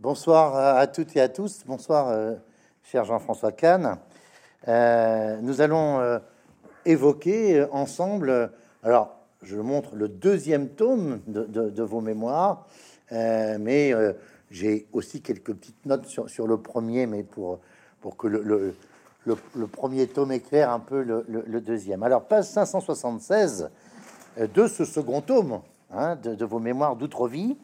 Bonsoir à toutes et à tous. Bonsoir, euh, cher Jean-François Kahn. Euh, nous allons euh, évoquer ensemble, alors je montre le deuxième tome de, vos mémoires, mais j'ai aussi quelques petites notes sur, le premier, mais pour, pour que le, premier tome éclaire un peu le, deuxième. Alors, page 576 de ce second tome hein, de, vos mémoires d'outre-vie,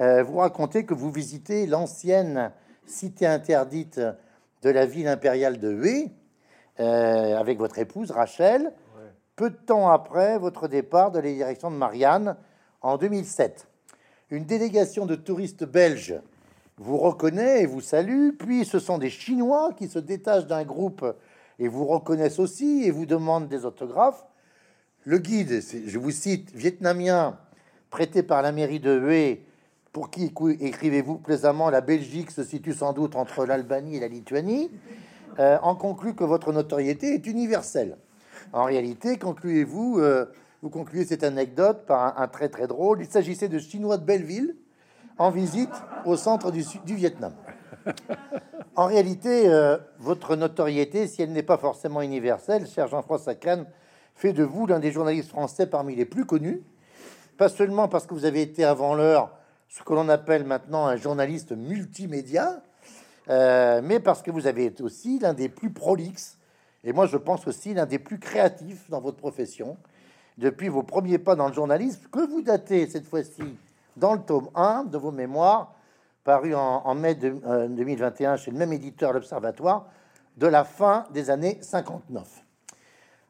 euh, vous racontez que vous visitez l'ancienne cité interdite de la ville impériale de Hué euh, avec votre épouse Rachel, peu de temps après votre départ de la direction de Marianne en 2007. Une délégation de touristes belges vous reconnaît et vous salue, puis ce sont des Chinois qui se détachent d'un groupe et vous reconnaissent aussi et vous demandent des autographes. Le guide, je vous cite, vietnamien, prêté par la mairie de Hué, pour qui écrivez-vous plaisamment La Belgique se situe sans doute entre l'Albanie et la Lituanie, euh, en conclut que votre notoriété est universelle. En réalité, concluez-vous, euh, vous concluez cette anecdote par un, très très drôle. Il s'agissait de Chinois de Belleville en visite au centre du, du Vietnam. En réalité, euh, votre notoriété, si elle n'est pas forcément universelle, cher Jean-François Kahn, fait de vous l'un des journalistes français parmi les plus connus, pas seulement parce que vous avez été avant l'heure ce que l'on appelle maintenant un journaliste multimédia, euh, mais parce que vous avez été aussi l'un des plus prolixes, et moi je pense aussi l'un des plus créatifs dans votre profession, depuis vos premiers pas dans le journalisme, que vous datez cette fois-ci dans le tome 1 de vos mémoires, paru en, mai de, 2021 euh, chez le même éditeur, l'Observatoire, de la fin des années 59.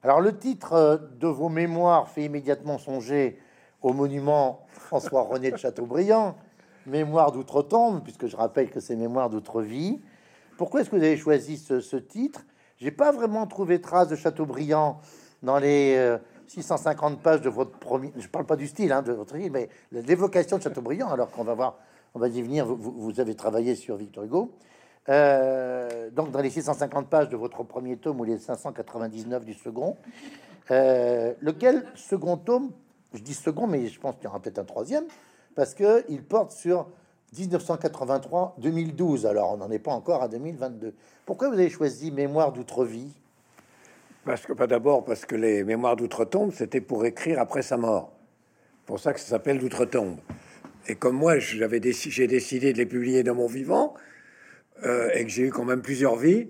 Alors le titre euh, de vos mémoires fait immédiatement songer au monument François-René de Chateaubriand, Mémoire d'outre-tombe, puisque je rappelle que c'est Mémoire d'outre-vie. Pourquoi est-ce que vous avez choisi ce, titre? J'ai pas vraiment trouvé trace de Chateaubriand dans les 650 euh, pages de votre premier. Je parle pas du style hein, de votre livre, mais l'évocation de Chateaubriand. Alors qu'on va voir, on va y venir. Vous, avez travaillé sur Victor Hugo. Euh, donc dans les 650 pages de votre premier tome ou les 599 du second, euh, lequel second tome je dis second, mais je pense qu'il y aura peut-être un troisième, parce que il porte sur 1983-2012. Alors, on n'en est pas encore à 2022. Pourquoi vous avez choisi Mémoire d'outre-vie? Parce que pas d'abord parce que les Mémoires d'outre-tombe, c'était pour écrire après sa mort. Pour ça que ça s'appelle d'outre-tombe. Et comme moi, j'avais j'ai décidé de les publier dans mon vivant euh, et que j'ai eu quand même plusieurs vies,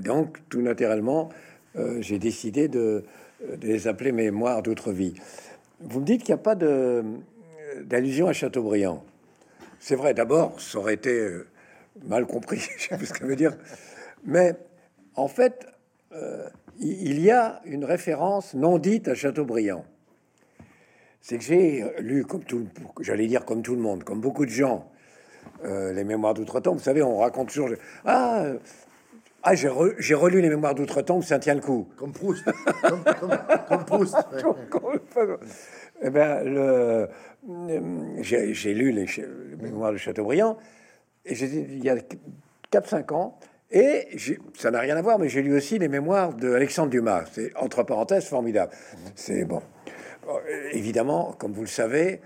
donc tout naturellement, euh, j'ai décidé de, les appeler Mémoires d'outre-vie. Vous me dites qu'il n'y a pas d'allusion à Chateaubriand. C'est vrai, d'abord, ça aurait été euh, mal compris, je sais pas ce que ça veut dire. Mais en fait, euh, il y a une référence non dite à Chateaubriand. C'est que j'ai lu, comme tout, j'allais dire comme tout le monde, comme beaucoup de gens, euh, les mémoires d'outre-tombe. Vous savez, on raconte toujours Ah, ah, j'ai, relu les mémoires d'outre-tombe, ça tient le coup. Comme Proust. comme, Proust. eh ben, le, j'ai, lu les, mémoires de Chateaubriand, et j'ai il y a 4-5 ans, et ça n'a rien à voir, mais j'ai lu aussi les mémoires de Alexandre Dumas. C'est entre parenthèses formidable. C'est bon. Évidemment, comme vous le savez,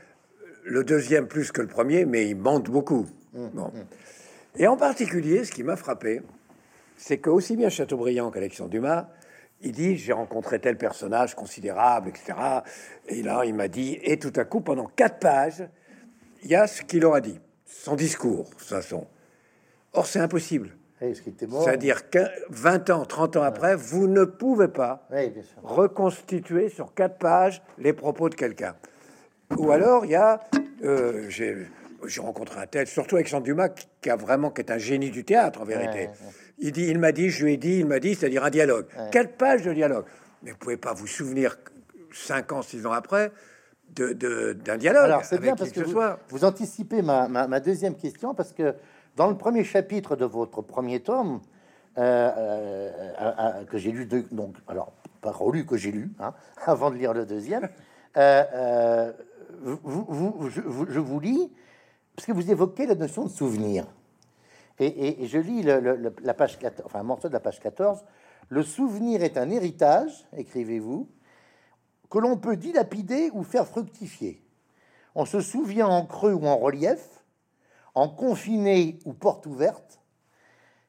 le deuxième plus que le premier, mais il mente beaucoup. Mmh, bon. Mmh. Et en particulier, ce qui m'a frappé, c'est que aussi bien Chateaubriand qu'Alexandre Dumas, il dit j'ai rencontré tel personnage considérable, etc. Et là, il m'a dit, et tout à coup, pendant quatre pages, il y a ce qu'il aura dit, son discours, de toute façon. Or, c'est impossible. C'est-à-dire que 20 ans, 30 ans après, vous ne pouvez pas reconstituer sur quatre pages les propos de quelqu'un. Ou alors, il y a, euh, j'ai rencontré un tel, surtout Alexandre Dumas, qui a vraiment, qui est un génie du théâtre en vérité. Il dit, il m'a dit, je lui ai dit, il m'a dit, c'est-à-dire un dialogue. Quelle page de dialogue? Mais vous pouvez pas vous souvenir cinq ans, six ans après d'un de, d'un dialogue. Alors c'est bien parce que, vous, vous, anticipez ma, ma, deuxième question parce que dans le premier chapitre de votre premier tome euh, euh, que j'ai lu, donc alors pas relu que j'ai lu hein, avant de lire le deuxième, euh, vous, vous, je, je, vous lis parce que vous évoquez la notion de souvenir. Et, je lis la page 14, enfin un morceau de la page 14. Le souvenir est un héritage, écrivez-vous, que l'on peut dilapider ou faire fructifier. On se souvient en creux ou en relief, en confiné ou porte ouverte,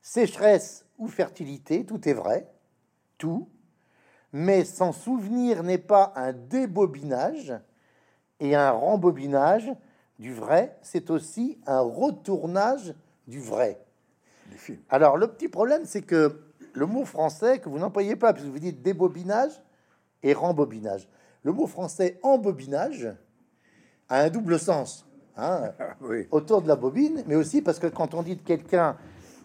sécheresse ou fertilité, tout est vrai, tout, mais sans souvenir n'est pas un débobinage et un rembobinage du vrai, c'est aussi un retournage du vrai. Alors le petit problème, c'est que le mot français que vous n'employez pas, puisque vous dites débobinage et rembobinage. Le mot français embobinage a un double sens. Hein, autour de la bobine, mais aussi parce que quand on dit de quelqu'un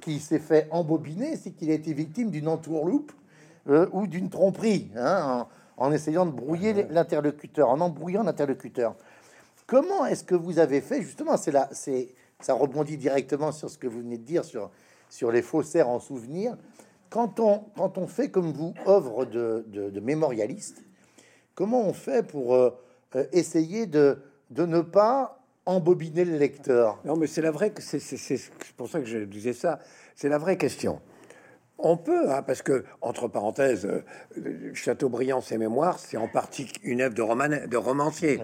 qui s'est fait embobiner, c'est qu'il a été victime d'une entourloupe euh, ou d'une tromperie, hein, en, essayant de brouiller l'interlocuteur, en embrouillant l'interlocuteur. Comment est-ce que vous avez fait justement C'est là, c'est ça rebondit directement sur ce que vous venez de dire sur sur les faussaires en souvenir. Quand on quand on fait comme vous œuvre de, de, mémorialiste, comment on fait pour euh, euh, essayer de de ne pas embobiner le lecteur? Non, mais c'est la vraie. C'est pour ça que je disais ça. C'est la vraie question. On peut, hein, parce que, entre parenthèses, euh, Chateaubriand, ses mémoires, c'est en partie une œuvre de, roman, de romancier.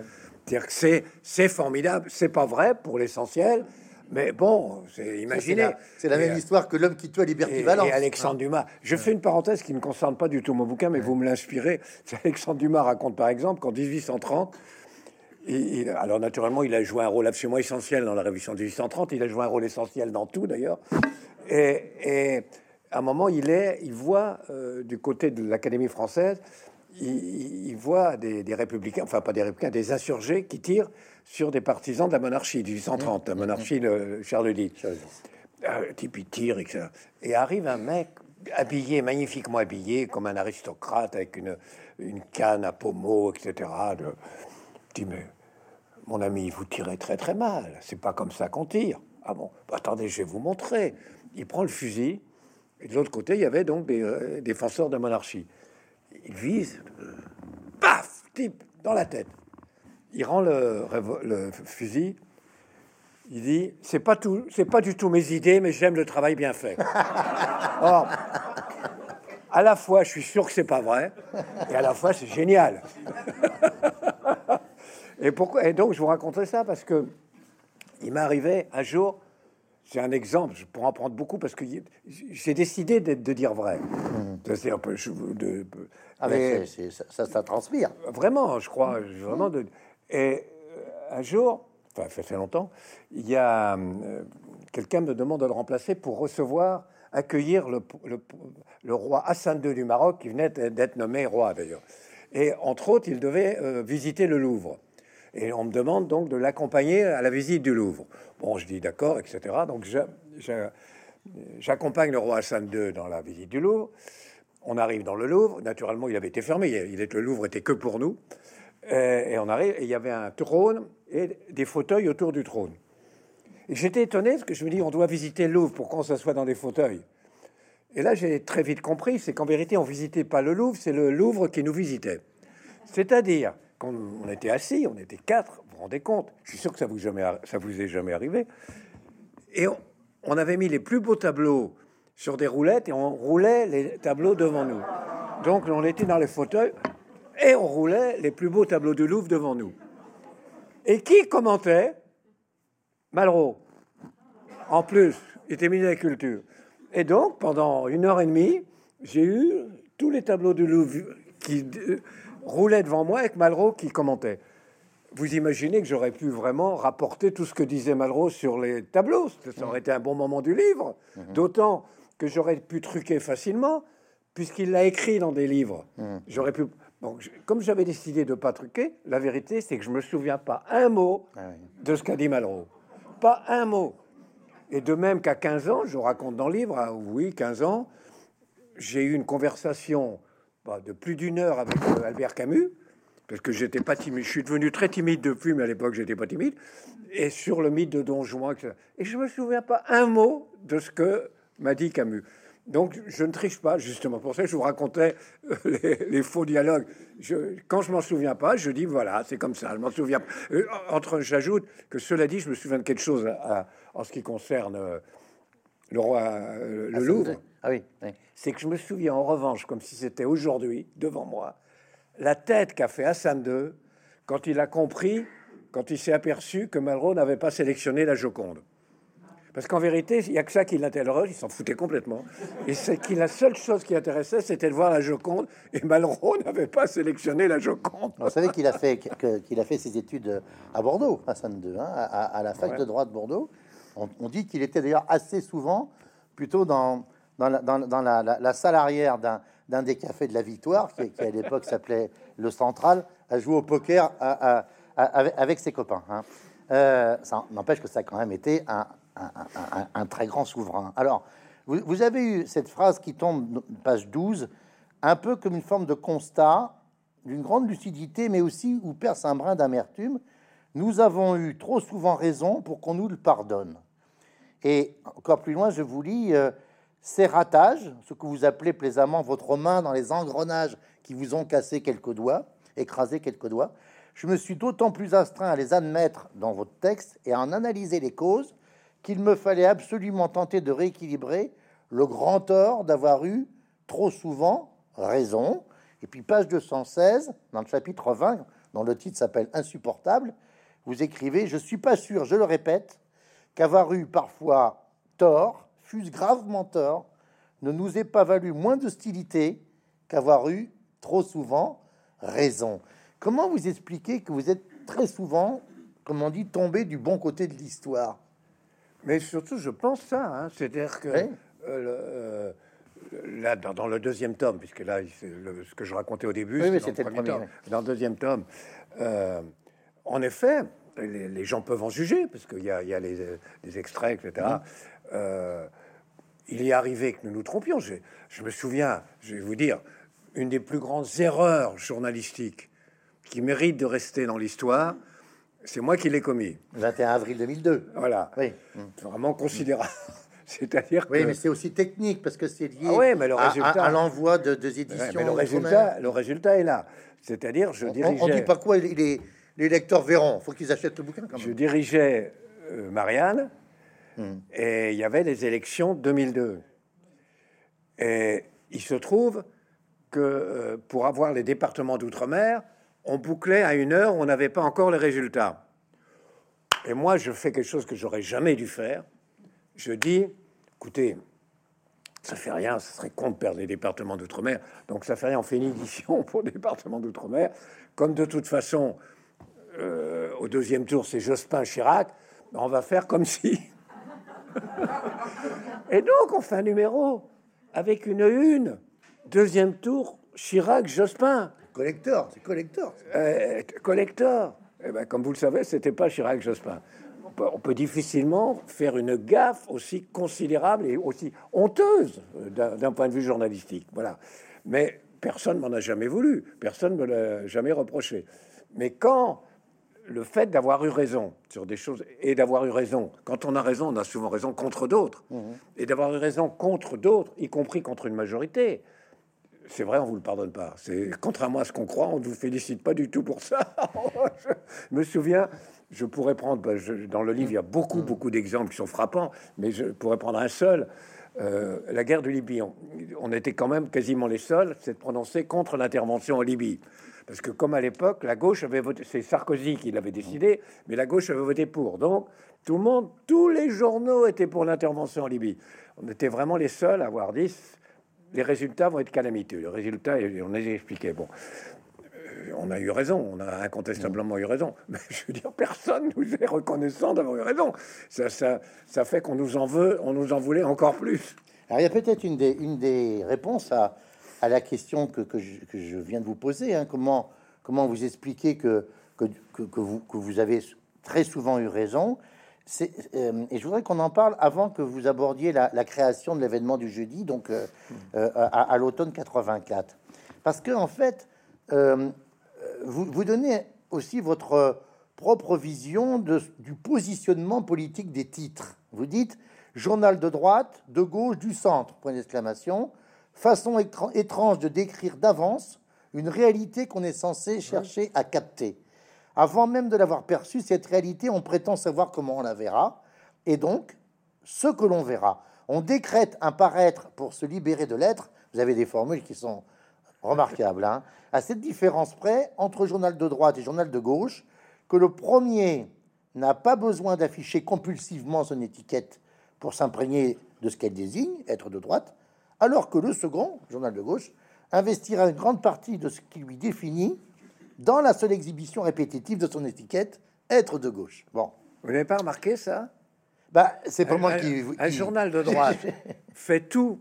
C'est-à-dire que c'est formidable, c'est pas vrai pour l'essentiel, mais bon, c'est imaginé. C'est la, même histoire que l'homme qui tue à Liberty Valence. Et Alexandre Dumas. Je fais une parenthèse qui ne concerne pas du tout mon bouquin, mais vous me l'inspirez. Alexandre Dumas raconte par exemple qu'en 1830, alors naturellement, il a joué un rôle absolument essentiel dans la Révolution de 1830. Il a joué un rôle essentiel dans tout d'ailleurs. Et, à un moment, il est, il voit euh, du côté de l'Académie française, il, voit des, républicains, enfin pas des républicains, des insurgés qui tirent sur des partisans de la monarchie 1830, la monarchie de Charles X. Euh, type il tire, etc. Et arrive un mec habillé, magnifiquement habillé, comme un aristocrate, avec une, une canne à pommeau, etc. De, dis, mais mon ami, vous tirez très très mal. C'est pas comme ça qu'on tire. Ah bon? Bah, Attendez, je vais vous montrer. Il prend le fusil. Et de l'autre côté, il y avait donc des euh, défenseurs de monarchie. Il vise, euh, paf, type, dans la tête. Il rend le, le fusil. Il dit, c'est pas tout, c'est pas du tout mes idées, mais j'aime le travail bien fait. Or, à la fois, je suis sûr que c'est pas vrai, et à la fois, c'est génial. Et pourquoi Et donc, je vous raconterai ça parce que il m'est arrivé un jour. C'est un exemple, je pourrais en prendre beaucoup parce que j'ai décidé de, de, dire vrai. Mmh. C'est un peu. de, ah, ça, ça, transpire. Vraiment, je crois. Vraiment de, et euh, un jour, enfin, ça fait longtemps, il y a euh, quelqu'un me demande de le remplacer pour recevoir, accueillir le, le, roi Hassan II du Maroc qui venait d'être nommé roi d'ailleurs. Et entre autres, il devait euh, visiter le Louvre. Et on me demande donc de l'accompagner à la visite du Louvre. Bon, je dis d'accord, etc. Donc j'accompagne le roi Hassan II dans la visite du Louvre. On arrive dans le Louvre. Naturellement, il avait été fermé. Le Louvre était que pour nous. Et, on arrive. Et il y avait un trône et des fauteuils autour du trône. Et j'étais étonné parce que je me dis, on doit visiter le Louvre. Pourquoi on s'assoit dans des fauteuils Et là, j'ai très vite compris, c'est qu'en vérité, on visitait pas le Louvre, c'est le Louvre qui nous visitait. C'est-à-dire on était assis, on était quatre, vous vous rendez compte Je suis sûr que ça vous, jamais, ça vous est jamais arrivé. Et on, avait mis les plus beaux tableaux sur des roulettes et on roulait les tableaux devant nous. Donc on était dans les fauteuils et on roulait les plus beaux tableaux du Louvre devant nous. Et qui commentait? Malraux. En plus, il était ministre de la Culture. Et donc, pendant une heure et demie, j'ai eu tous les tableaux du Louvre qui roulait devant moi avec Malraux qui commentait. Vous imaginez que j'aurais pu vraiment rapporter tout ce que disait Malraux sur les tableaux. Ça aurait été un bon moment du livre. Mhm. D'autant que j'aurais pu truquer facilement, puisqu'il l'a écrit dans des livres. Mhm. J'aurais pu. comme j'avais décidé de pas truquer, la vérité, c'est que je me souviens pas un mot ah de ce qu'a dit Malraux. Pas un mot. Et de même qu'à 15 ans, je raconte dans le livre, ah oui, 15 ans, j'ai eu une conversation bah, de plus d'une heure avec euh, Albert Camus, parce que j'étais pas timide. Je suis devenu très timide depuis, mais à l'époque, j'étais pas timide. Et sur le mythe de Don Juan, et je me souviens pas un mot de ce que m'a dit Camus. Donc, je ne triche pas, justement. Pour ça, je vous racontais euh, les, faux dialogues. Je, quand je m'en souviens pas, je dis voilà, c'est comme ça. Je m'en souviens. Euh, entre, j'ajoute que cela dit, je me souviens de quelque chose en ce qui concerne le roi, le Louvre. Ah oui, C'est que je me souviens en revanche, comme si c'était aujourd'hui, devant moi, la tête qu'a fait Hassan II quand il a compris, quand il s'est aperçu que Malraux n'avait pas sélectionné la Joconde. Parce qu'en vérité, il n'y a que ça qui l'interroge, il s'en foutait complètement. Et c'est qui la seule chose qui intéressait, c'était de voir la Joconde. Et Malraux n'avait pas sélectionné la Joconde. Vous savez qu'il a fait qu'il a fait ses études à Bordeaux, à Sainte II, hein, à, la fac de droit de Bordeaux. On, dit qu'il était d'ailleurs assez souvent plutôt dans la, salle arrière d'un des cafés de la Victoire, qui, à l'époque s'appelait le Central, à jouer au poker avec, ses copains. Hein. Euh, ça n'empêche que ça a quand même été un, un, très grand souverain. Alors, vous, avez eu cette phrase qui tombe, page 12, un peu comme une forme de constat d'une grande lucidité, mais aussi où perce un brin d'amertume. Nous avons eu trop souvent raison pour qu'on nous le pardonne. Et encore plus loin, je vous lis euh, ces ratages, ce que vous appelez plaisamment votre main dans les engrenages qui vous ont cassé quelques doigts, écrasé quelques doigts. Je me suis d'autant plus astreint à les admettre dans votre texte et à en analyser les causes qu'il me fallait absolument tenter de rééquilibrer le grand tort d'avoir eu trop souvent raison. Et puis page 216, dans le chapitre 20, dont le titre s'appelle Insupportable, vous écrivez, je suis pas sûr, je le répète, qu'avoir eu parfois tort, fût gravement tort, ne nous ait pas valu moins d'hostilité qu'avoir eu trop souvent raison. Comment vous expliquez que vous êtes très souvent, comme on dit, tombé du bon côté de l'histoire? Mais surtout, je pense ça. Hein. C'est-à-dire que euh, euh, là, dans, le deuxième tome, puisque là, ce que je racontais au début, c'était dans, le premier dans le deuxième tome, euh, en effet, les, gens peuvent en juger, parce qu'il y, a, les, extraits, etc. Mm-hmm. il est arrivé que nous nous trompions. Je, je me souviens, je vais vous dire, une des plus grandes erreurs journalistiques qui mérite de rester dans l'histoire, c'est moi qui l'ai commis. 21 avril 2002. Voilà. Oui. Vraiment considérable. C'est-à-dire que... Oui, mais c'est aussi technique parce que c'est lié ah mais le résultat... à, l'envoi de deux éditions. mais le résultat, le résultat est là. C'est-à-dire, je dirigeais... On ne dit pas quoi les, les lecteurs verront. Il faut qu'ils achètent le bouquin. Quand Je dirigeais euh, Marianne hmm. et il y avait les élections 2002. Et il se trouve que euh, pour avoir les départements d'outre-mer, on bouclait à une heure où on n'avait pas encore les résultats. Et moi, je fais quelque chose que j'aurais jamais dû faire. Je dis, écoutez, ça fait rien, ce serait con de perdre les départements d'outre-mer. Donc ça fait rien, on fait une édition pour le département d'outre-mer. Comme de toute façon, euh, au deuxième tour, c'est Jospin-Chirac, on va faire comme si. Et donc, on fait un numéro avec une une. Deuxième tour, Chirac-Jospin. Collector, c'est collector. Euh, collector. Eh ben, comme vous le savez, c'était pas Chirac Jospin. On peut, difficilement faire une gaffe aussi considérable et aussi honteuse euh, d'un point de vue journalistique. Voilà. Mais personne m'en a jamais voulu, personne me l'a jamais reproché. Mais quand le fait d'avoir eu raison sur des choses et d'avoir eu raison, quand on a raison, on a souvent raison contre d'autres, mmh. et d'avoir eu raison contre d'autres, y compris contre une majorité, c'est vrai, on vous le pardonne pas. C'est contrairement à ce qu'on croit, on ne vous félicite pas du tout pour ça. je me souviens, je pourrais prendre, bah, dans le livre, il y a beaucoup, mm. beaucoup d'exemples qui sont frappants, mais je pourrais prendre un seul. Euh, la guerre de Libye, on, était quand même quasiment les seuls, c'est de prononcer contre l'intervention en Libye. Parce que comme à l'époque, la gauche avait voté, c'est Sarkozy qui l'avait décidé, mais la gauche avait voté pour. Donc tout le monde, tous les journaux étaient pour l'intervention en Libye. On était vraiment les seuls à avoir dit les résultats vont être calamiteux. Le résultat, on a expliqué. Bon, euh, on a eu raison, on a incontestablement eu raison. Mais je veux dire, personne nous est reconnaissant d'avoir eu raison. Ça, ça, ça fait qu'on nous en veut, on nous en voulait encore plus. Alors, il y a peut-être une des réponses à, à la question que, que, je, viens de vous poser. Hein. Comment, comment vous expliquer que, que, que, vous, que vous avez très souvent eu raison? Euh, et je voudrais qu'on en parle avant que vous abordiez la, création de l'événement du jeudi, donc euh, euh, à, l'automne 84. Parce que, en fait, vous, vous, donnez aussi votre propre vision de, du positionnement politique des titres. Vous dites journal de droite, de gauche, du centre, point d'exclamation, façon étrange de décrire d'avance une réalité qu'on est censé chercher à capter. Avant même de l'avoir perçue, cette réalité, on prétend savoir comment on la verra, et donc ce que l'on verra. On décrète un paraître pour se libérer de l'être. Vous avez des formules qui sont remarquables. Hein. à cette différence près entre journal de droite et journal de gauche, que le premier n'a pas besoin d'afficher compulsivement son étiquette pour s'imprégner de ce qu'elle désigne, être de droite, alors que le second, journal de gauche, investira une grande partie de ce qui lui définit dans la seule exhibition répétitive de son étiquette, être de gauche. Bon. Vous n'avez pas remarqué ça? Bah, c'est pas moi un, qui, Un journal de droite fait tout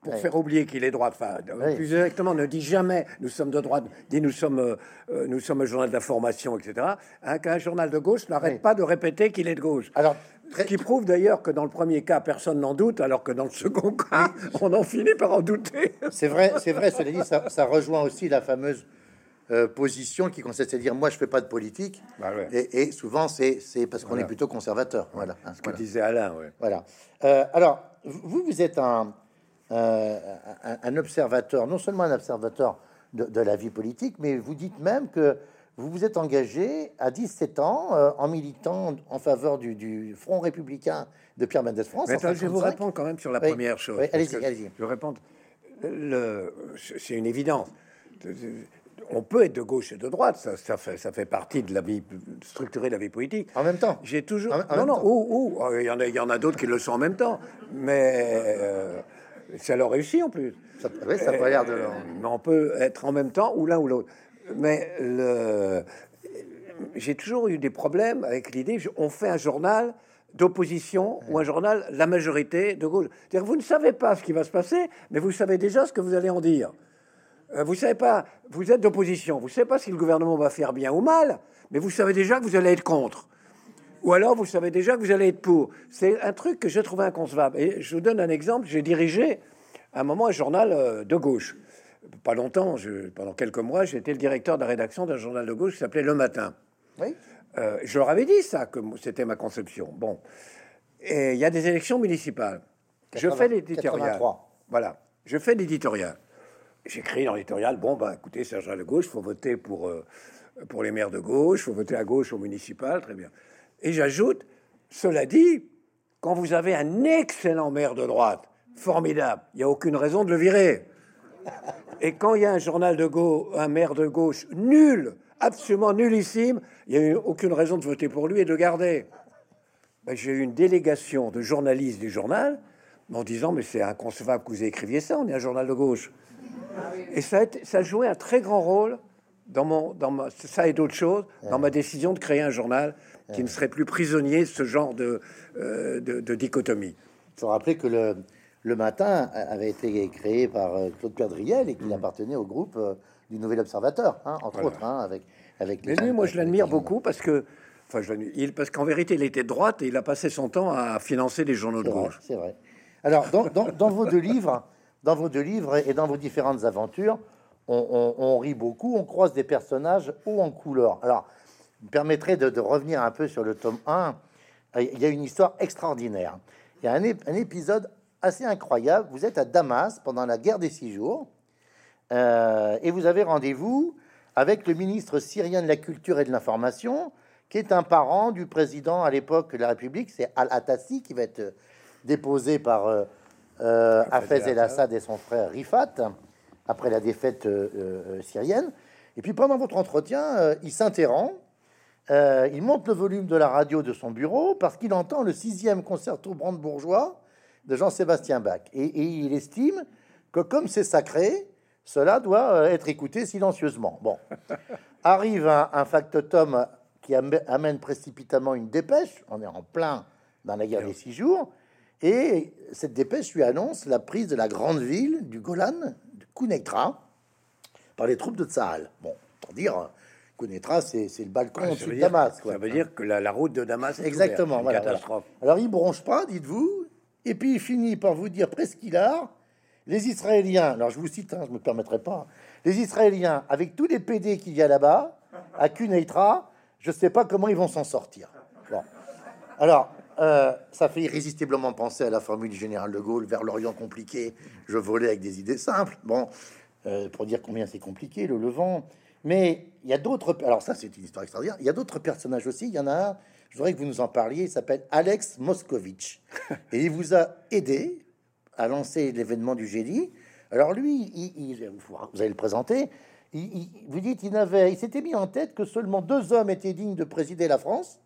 pour Ouais. faire oublier qu'il est droite. Enfin, Ouais. plus exactement, ne dit jamais nous sommes de droite, dit nous sommes, euh, euh, nous sommes un journal d'information, etc. Hein, Qu'un journal de gauche n'arrête Ouais. pas de répéter qu'il est de gauche. Alors, très- qui prouve d'ailleurs que dans le premier cas, personne n'en doute, alors que dans le second cas, on en finit par en douter. c'est vrai, c'est vrai. Cela dit, ça, ça rejoint aussi la fameuse euh, position qui consiste à dire moi je fais pas de politique. Bah ouais. et, et souvent c'est parce qu'on Voilà. est plutôt conservateur. Voilà. Ce que voilà. disait Alain, ouais. Voilà. Euh, alors, vous, vous êtes un, euh, un, un observateur, non seulement un observateur de, de la vie politique, mais vous dites même que vous vous êtes engagé à 17 ans euh, en militant en faveur du, du Front républicain de Pierre Mendès France. Mais attends, je vais vous 55. répondre quand même sur la Oui. première chose. Oui, allez-y, allez-y. Je vais répondre. Le- C'est une évidence. On peut être de gauche et de droite, ça, ça fait, ça fait partie de la vie structurée de la vie politique. En même temps. J'ai toujours. En- en non, non, ou, ou, euh, il y en a, il y en a d'autres qui le sont en même temps, mais euh, ça leur réussit en plus. Ça, oui, ça pas l'air de. Euh, mais on peut être en même temps ou l'un ou l'autre. Mais le... j'ai toujours eu des problèmes avec l'idée, je- on fait un journal d'opposition ou un journal la majorité de gauche. C'est-à-dire vous ne savez pas ce qui va se passer, mais vous savez déjà ce que vous allez en dire. Euh, Vous savez pas, vous êtes d'opposition, vous savez pas si le gouvernement va faire bien ou mal, mais vous savez déjà que vous allez être contre. Ou alors vous savez déjà que vous allez être pour. C'est un truc que j'ai trouvé inconcevable. Et je vous donne un exemple. J'ai dirigé un moment un journal euh, de gauche. Pas longtemps, je- pendant quelques mois, j'étais le directeur de la rédaction d'un journal de gauche qui s'appelait Le Matin. Oui. Euh, je leur avais dit ça, que c'était ma conception. Bon. Et il y a des élections municipales. je 80, fais l'éditorial. 83. Voilà. Je fais l'éditorial. J'écris dans l'éditorial, bon, bah, écoutez, c'est un journal de gauche, il faut voter pour, euh, pour les maires de gauche, il faut voter à gauche au municipal, très bien. Et j'ajoute, cela dit, quand vous avez un excellent maire de droite, formidable, il n'y a aucune raison de le virer. Et quand il y a un journal de gauche, un maire de gauche nul, absolument nullissime, il n'y a eu aucune raison de voter pour lui et de garder. Ben, J'ai eu une délégation de journalistes du journal en disant Mais c'est inconcevable que vous écriviez ça, on est un journal de gauche. Et ça a, joué un très grand rôle dans, mon, dans ma, ça et d'autres choses, dans ma décision de créer un journal qui ne serait plus prisonnier de ce genre de, euh, de dichotomie. Il faut rappeler que le, le matin avait été créé par euh, Claude Perdriel et qu'il appartenait au groupe euh, du Nouvel Observateur, hein, entre. Voilà. autres, hein, avec, avec Mais les lui, moi, je l'admire les- beaucoup parce que, enfin, je il, parce qu'en vérité, il était de droite et il a passé son temps à financer des journaux de gauche. c'est vrai. Alors, dans, dans- dans vos deux livres, dans vos deux livres et dans vos différentes aventures, on, on- on rit beaucoup, on croise des personnages haut en couleur. Alors, vous me permettrez de, de revenir un peu sur le tome 1. Il y a une histoire extraordinaire. Il y a un, un épisode assez incroyable. Vous êtes à Damas pendant la guerre des six jours euh, et vous avez rendez-vous avec le ministre syrien de la Culture et de l'Information, qui est un parent du président à l'époque de la République, c'est Al-Attassi, qui va être déposé par euh, euh, Hafez el-Assad et son frère Rifat, après la défaite euh, syrienne. Et puis pendant votre entretien, il s'interrompt, euh, il monte le volume de la radio de son bureau parce qu'il entend le sixième concerto brandebourgeois de Jean-Sébastien Bach. Et, et il estime que comme c'est sacré, cela doit euh, être écouté silencieusement. Bon, arrive un, un factotum qui am- amène précipitamment une dépêche. On est en plein dans la guerre des six jours. Et cette dépêche lui annonce la prise de la grande ville du Golan, de Kounekra, par les troupes de Tsahal. Bon, pour dire, Kounekra, c'est le balcon au-dessus veut de Damas. quoi. Ça veut dire que la, la route de Damas est Exactement, ouverte. Une voilà. catastrophe. Alors il bronche pas, dites-vous, et puis il finit par vous dire presqu'ilard, les Israéliens, alors je vous cite, hein, je me permettrai pas, les Israéliens, avec tous les PD qu'il y a là-bas, à Kuneitra, je sais pas comment ils vont s'en sortir. Alors, euh, ça fait irrésistiblement penser à la formule du général de Gaulle, vers l'Orient compliqué, je volais avec des idées simples. Bon, euh, pour dire combien c'est compliqué, le Levant. Mais il y a d'autres. Alors, ça, c'est une histoire extraordinaire. Il y a d'autres personnages aussi. Il y en a un, je voudrais que vous nous en parliez. Il s'appelle Alex Moscovitch. Et il vous a aidé à lancer l'événement du génie. Alors, lui, il- il- vous allez le présenter. Il, vous dites, il, avait, il s'était mis en tête que seulement deux hommes étaient dignes de présider la France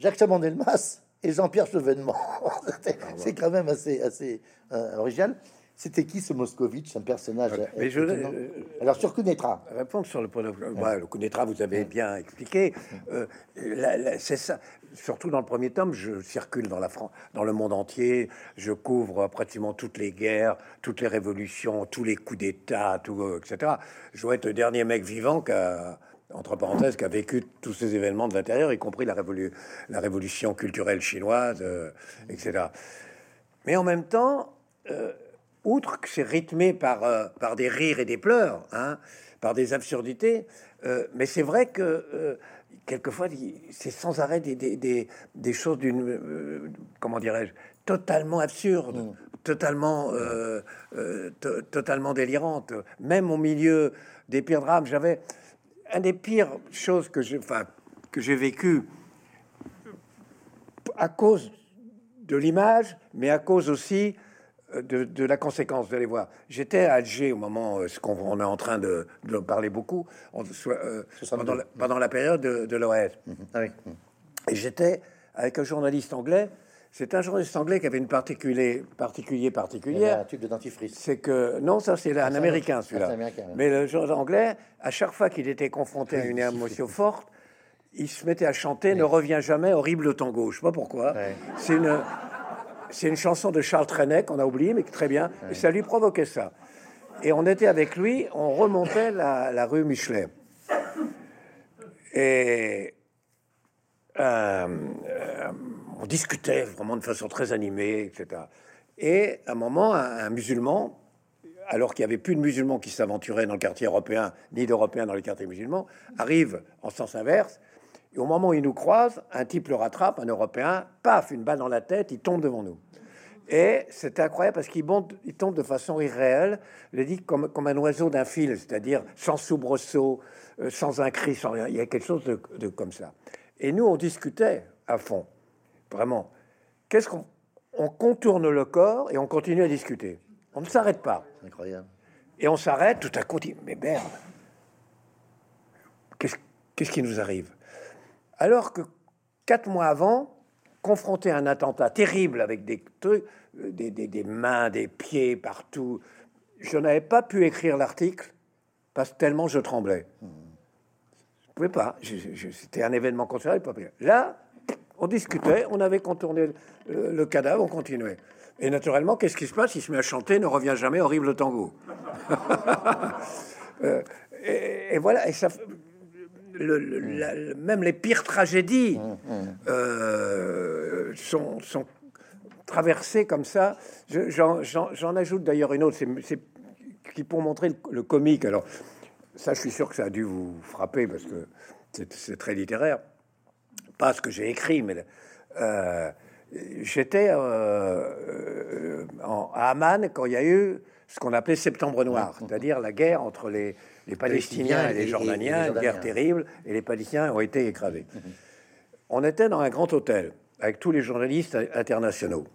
Jacques Chaban-Delmas et Jean-Pierre Chevènement. c'est quand même assez, assez euh, original. C'était qui ce Moscovitch, un personnage Mais je, étonnant euh, Alors sur Kunetra. Répondre sur le point de ouais, le Kunetra, vous avez bien expliqué. Euh, c'est ça. Surtout dans le premier tome, je circule dans la France, dans le monde entier. Je couvre pratiquement toutes les guerres, toutes les révolutions, tous les coups d'État, tout, euh, etc. Je dois être le dernier mec vivant qui a, entre parenthèses, qui a vécu tous ces événements de l'intérieur, y compris la, révolu- la révolution culturelle chinoise, euh, etc. Mais en même temps, euh, outre que c'est rythmé par, euh, par des rires et des pleurs, hein, par des absurdités, euh, mais c'est vrai que euh, quelquefois, c'est sans arrêt des, des, des, des choses d'une, comment dirais-je, totalement absurdes, totalement, euh, euh, to- totalement délirantes. Même au milieu des pires drames, j'avais un des pires choses que j'ai, enfin, que j'ai vécu à cause de l'image, mais à cause aussi de, de la conséquence. Vous allez voir. J'étais à Alger au moment, euh, ce qu'on on est en train de, de parler beaucoup, soit, euh, 62. pendant, la, pendant la période de, de l'OS. Ah oui. Et j'étais avec un journaliste anglais. C'est un journaliste anglais qui avait une particulier, particulier particulière. un tube de dentifrice. C'est que non, ça c'est un américain celui-là. Mais le journaliste anglais, à chaque fois qu'il était confronté à une émotion forte, il se mettait à chanter Ne reviens jamais, horrible tango. Je sais pas pourquoi. C'est une, c'est une chanson de Charles Trenet qu'on a oublié, mais très bien. Et ça lui provoquait ça. Et on était avec lui, on remontait la, la rue Michelet. Et euh, euh, on discutait vraiment de façon très animée, etc. Et à un moment, un, un musulman, alors qu'il n'y avait plus de musulmans qui s'aventuraient dans le quartier européen, ni d'Européens dans les quartiers musulmans, arrive en sens inverse. Et au moment où il nous croise, un type le rattrape, un Européen, paf, une balle dans la tête, il tombe devant nous. Et c'est incroyable parce qu'il il tombe de façon irréelle, il dit comme, comme un oiseau d'un fil, c'est-à-dire sans soubresaut, euh, sans un cri, sans rien. Il y a quelque chose de, de comme ça. Et nous, on discutait à fond, vraiment. Qu'est-ce qu'on on contourne le corps et on continue à discuter. On ne s'arrête pas. Incroyable. Et on s'arrête, tout à coup, on dit, mais merde, qu'est-ce qu'est-ce qui nous arrive? Alors que quatre mois avant, confronté à un attentat terrible avec des trucs, euh, des, mains, des pieds partout, je n'avais pas pu écrire l'article parce que tellement je tremblais. Je pouvais pas. C'était un événement pu. Là, on discutait, on avait contourné le, cadavre, on continuait. Et naturellement, qu'est-ce qui se passe? Il se met à chanter Ne reviens jamais, horrible tango. Euh, et, et voilà, et ça, le- la- le- même les pires tragédies euh, sont, sont traversées comme ça. Je- J'en ajoute d'ailleurs une autre, c'est- qui pour montrer le, le comique. Alors, ça, je suis sûr que ça a dû vous frapper parce que c'est très littéraire. Pas ce que j'ai écrit, mais euh, j'étais euh, à Amman quand il y a eu ce qu'on appelait Septembre Noir, c'est-à-dire la guerre entre les, les Palestiniens et les et Jordaniens, les une guerre terrible, et les Palestiniens ont été écrasés. On était dans un grand hôtel avec tous les journalistes internationaux.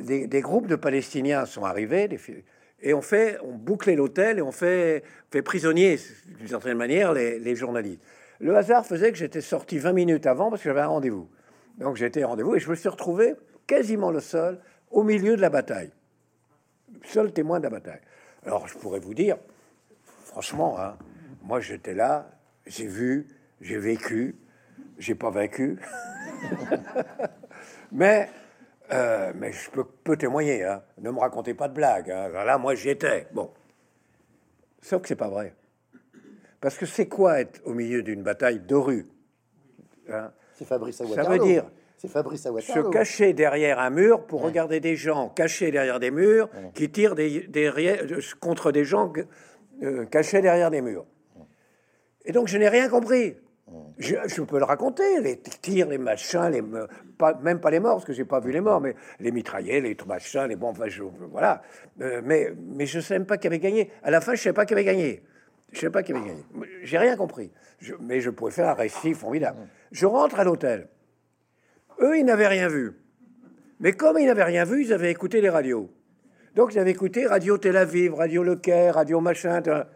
Des, des groupes de Palestiniens sont arrivés, des et on fait, on bouclait l'hôtel et on fait, fait prisonnier d'une certaine manière les, les journalistes. Le hasard faisait que j'étais sorti 20 minutes avant parce que j'avais un rendez-vous. Donc j'étais au rendez-vous et je me suis retrouvé quasiment le seul au milieu de la bataille, seul témoin de la bataille. Alors je pourrais vous dire, franchement, hein, moi j'étais là, j'ai vu, j'ai vécu, j'ai pas vaincu, mais euh, mais je peux, peux témoigner. hein. Ne me racontez pas de blagues. hein. Là, moi, j'y étais. Bon. Sauf que c'est pas vrai. Parce que c'est quoi être au milieu d'une bataille de rue hein? C'est Fabrice Ça veut dire C'est Fabrice Se cacher derrière un mur pour regarder des gens cachés derrière des murs qui tirent des, derrière- contre des gens euh, cachés derrière des murs. Et donc, je n'ai rien compris. Je, je peux le raconter, les tirs, les machins, les, pas, même pas les morts, parce que j'ai pas vu les morts, mais les mitraillés, les machins, les bombes, enfin, je- voilà. Euh, mais, mais je sais même pas qui avait gagné. À la fin, je sais pas qui avait gagné. Je sais pas qui avait gagné. J'ai rien compris. Je- mais je pouvais faire un récit formidable. Je rentre à l'hôtel. Eux, ils n'avaient rien vu. Mais comme ils n'avaient rien vu, ils avaient écouté les radios. Donc, j'avais écouté Radio Tel Aviv, Radio Le Caire, Radio machin. ta-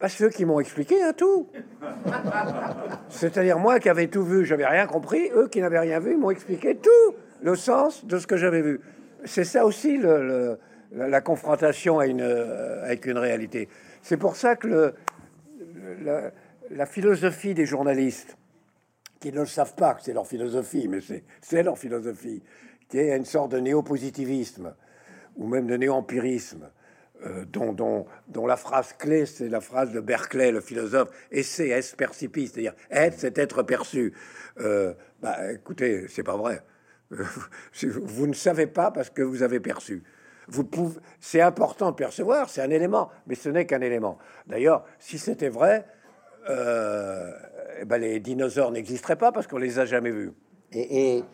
bah, Ceux qui m'ont expliqué un tout. C'est-à-dire moi qui avais tout vu, j'avais rien compris, eux qui n'avaient rien vu m'ont expliqué tout le sens de ce que j'avais vu. C'est ça aussi le, la, confrontation à une, euh, avec une réalité. C'est pour ça que le, la, la, philosophie des journalistes, qui ne le savent pas que c'est leur philosophie, mais c'est leur philosophie, qui est une sorte de néo-positivisme ou même de néo-empirisme, euh, dont, dont, dont, la phrase clé, c'est la phrase de Berkeley, le philosophe, essayer est percipi, c'est-à-dire être, c'est être perçu. Euh, bah, écoutez, c'est pas vrai. vous ne savez pas parce que vous avez perçu. Vous pouvez, c'est important de percevoir, c'est un élément, mais ce n'est qu'un élément. D'ailleurs, si c'était vrai, euh, eh ben les dinosaures n'existeraient pas parce qu'on les a jamais vus. Et, et,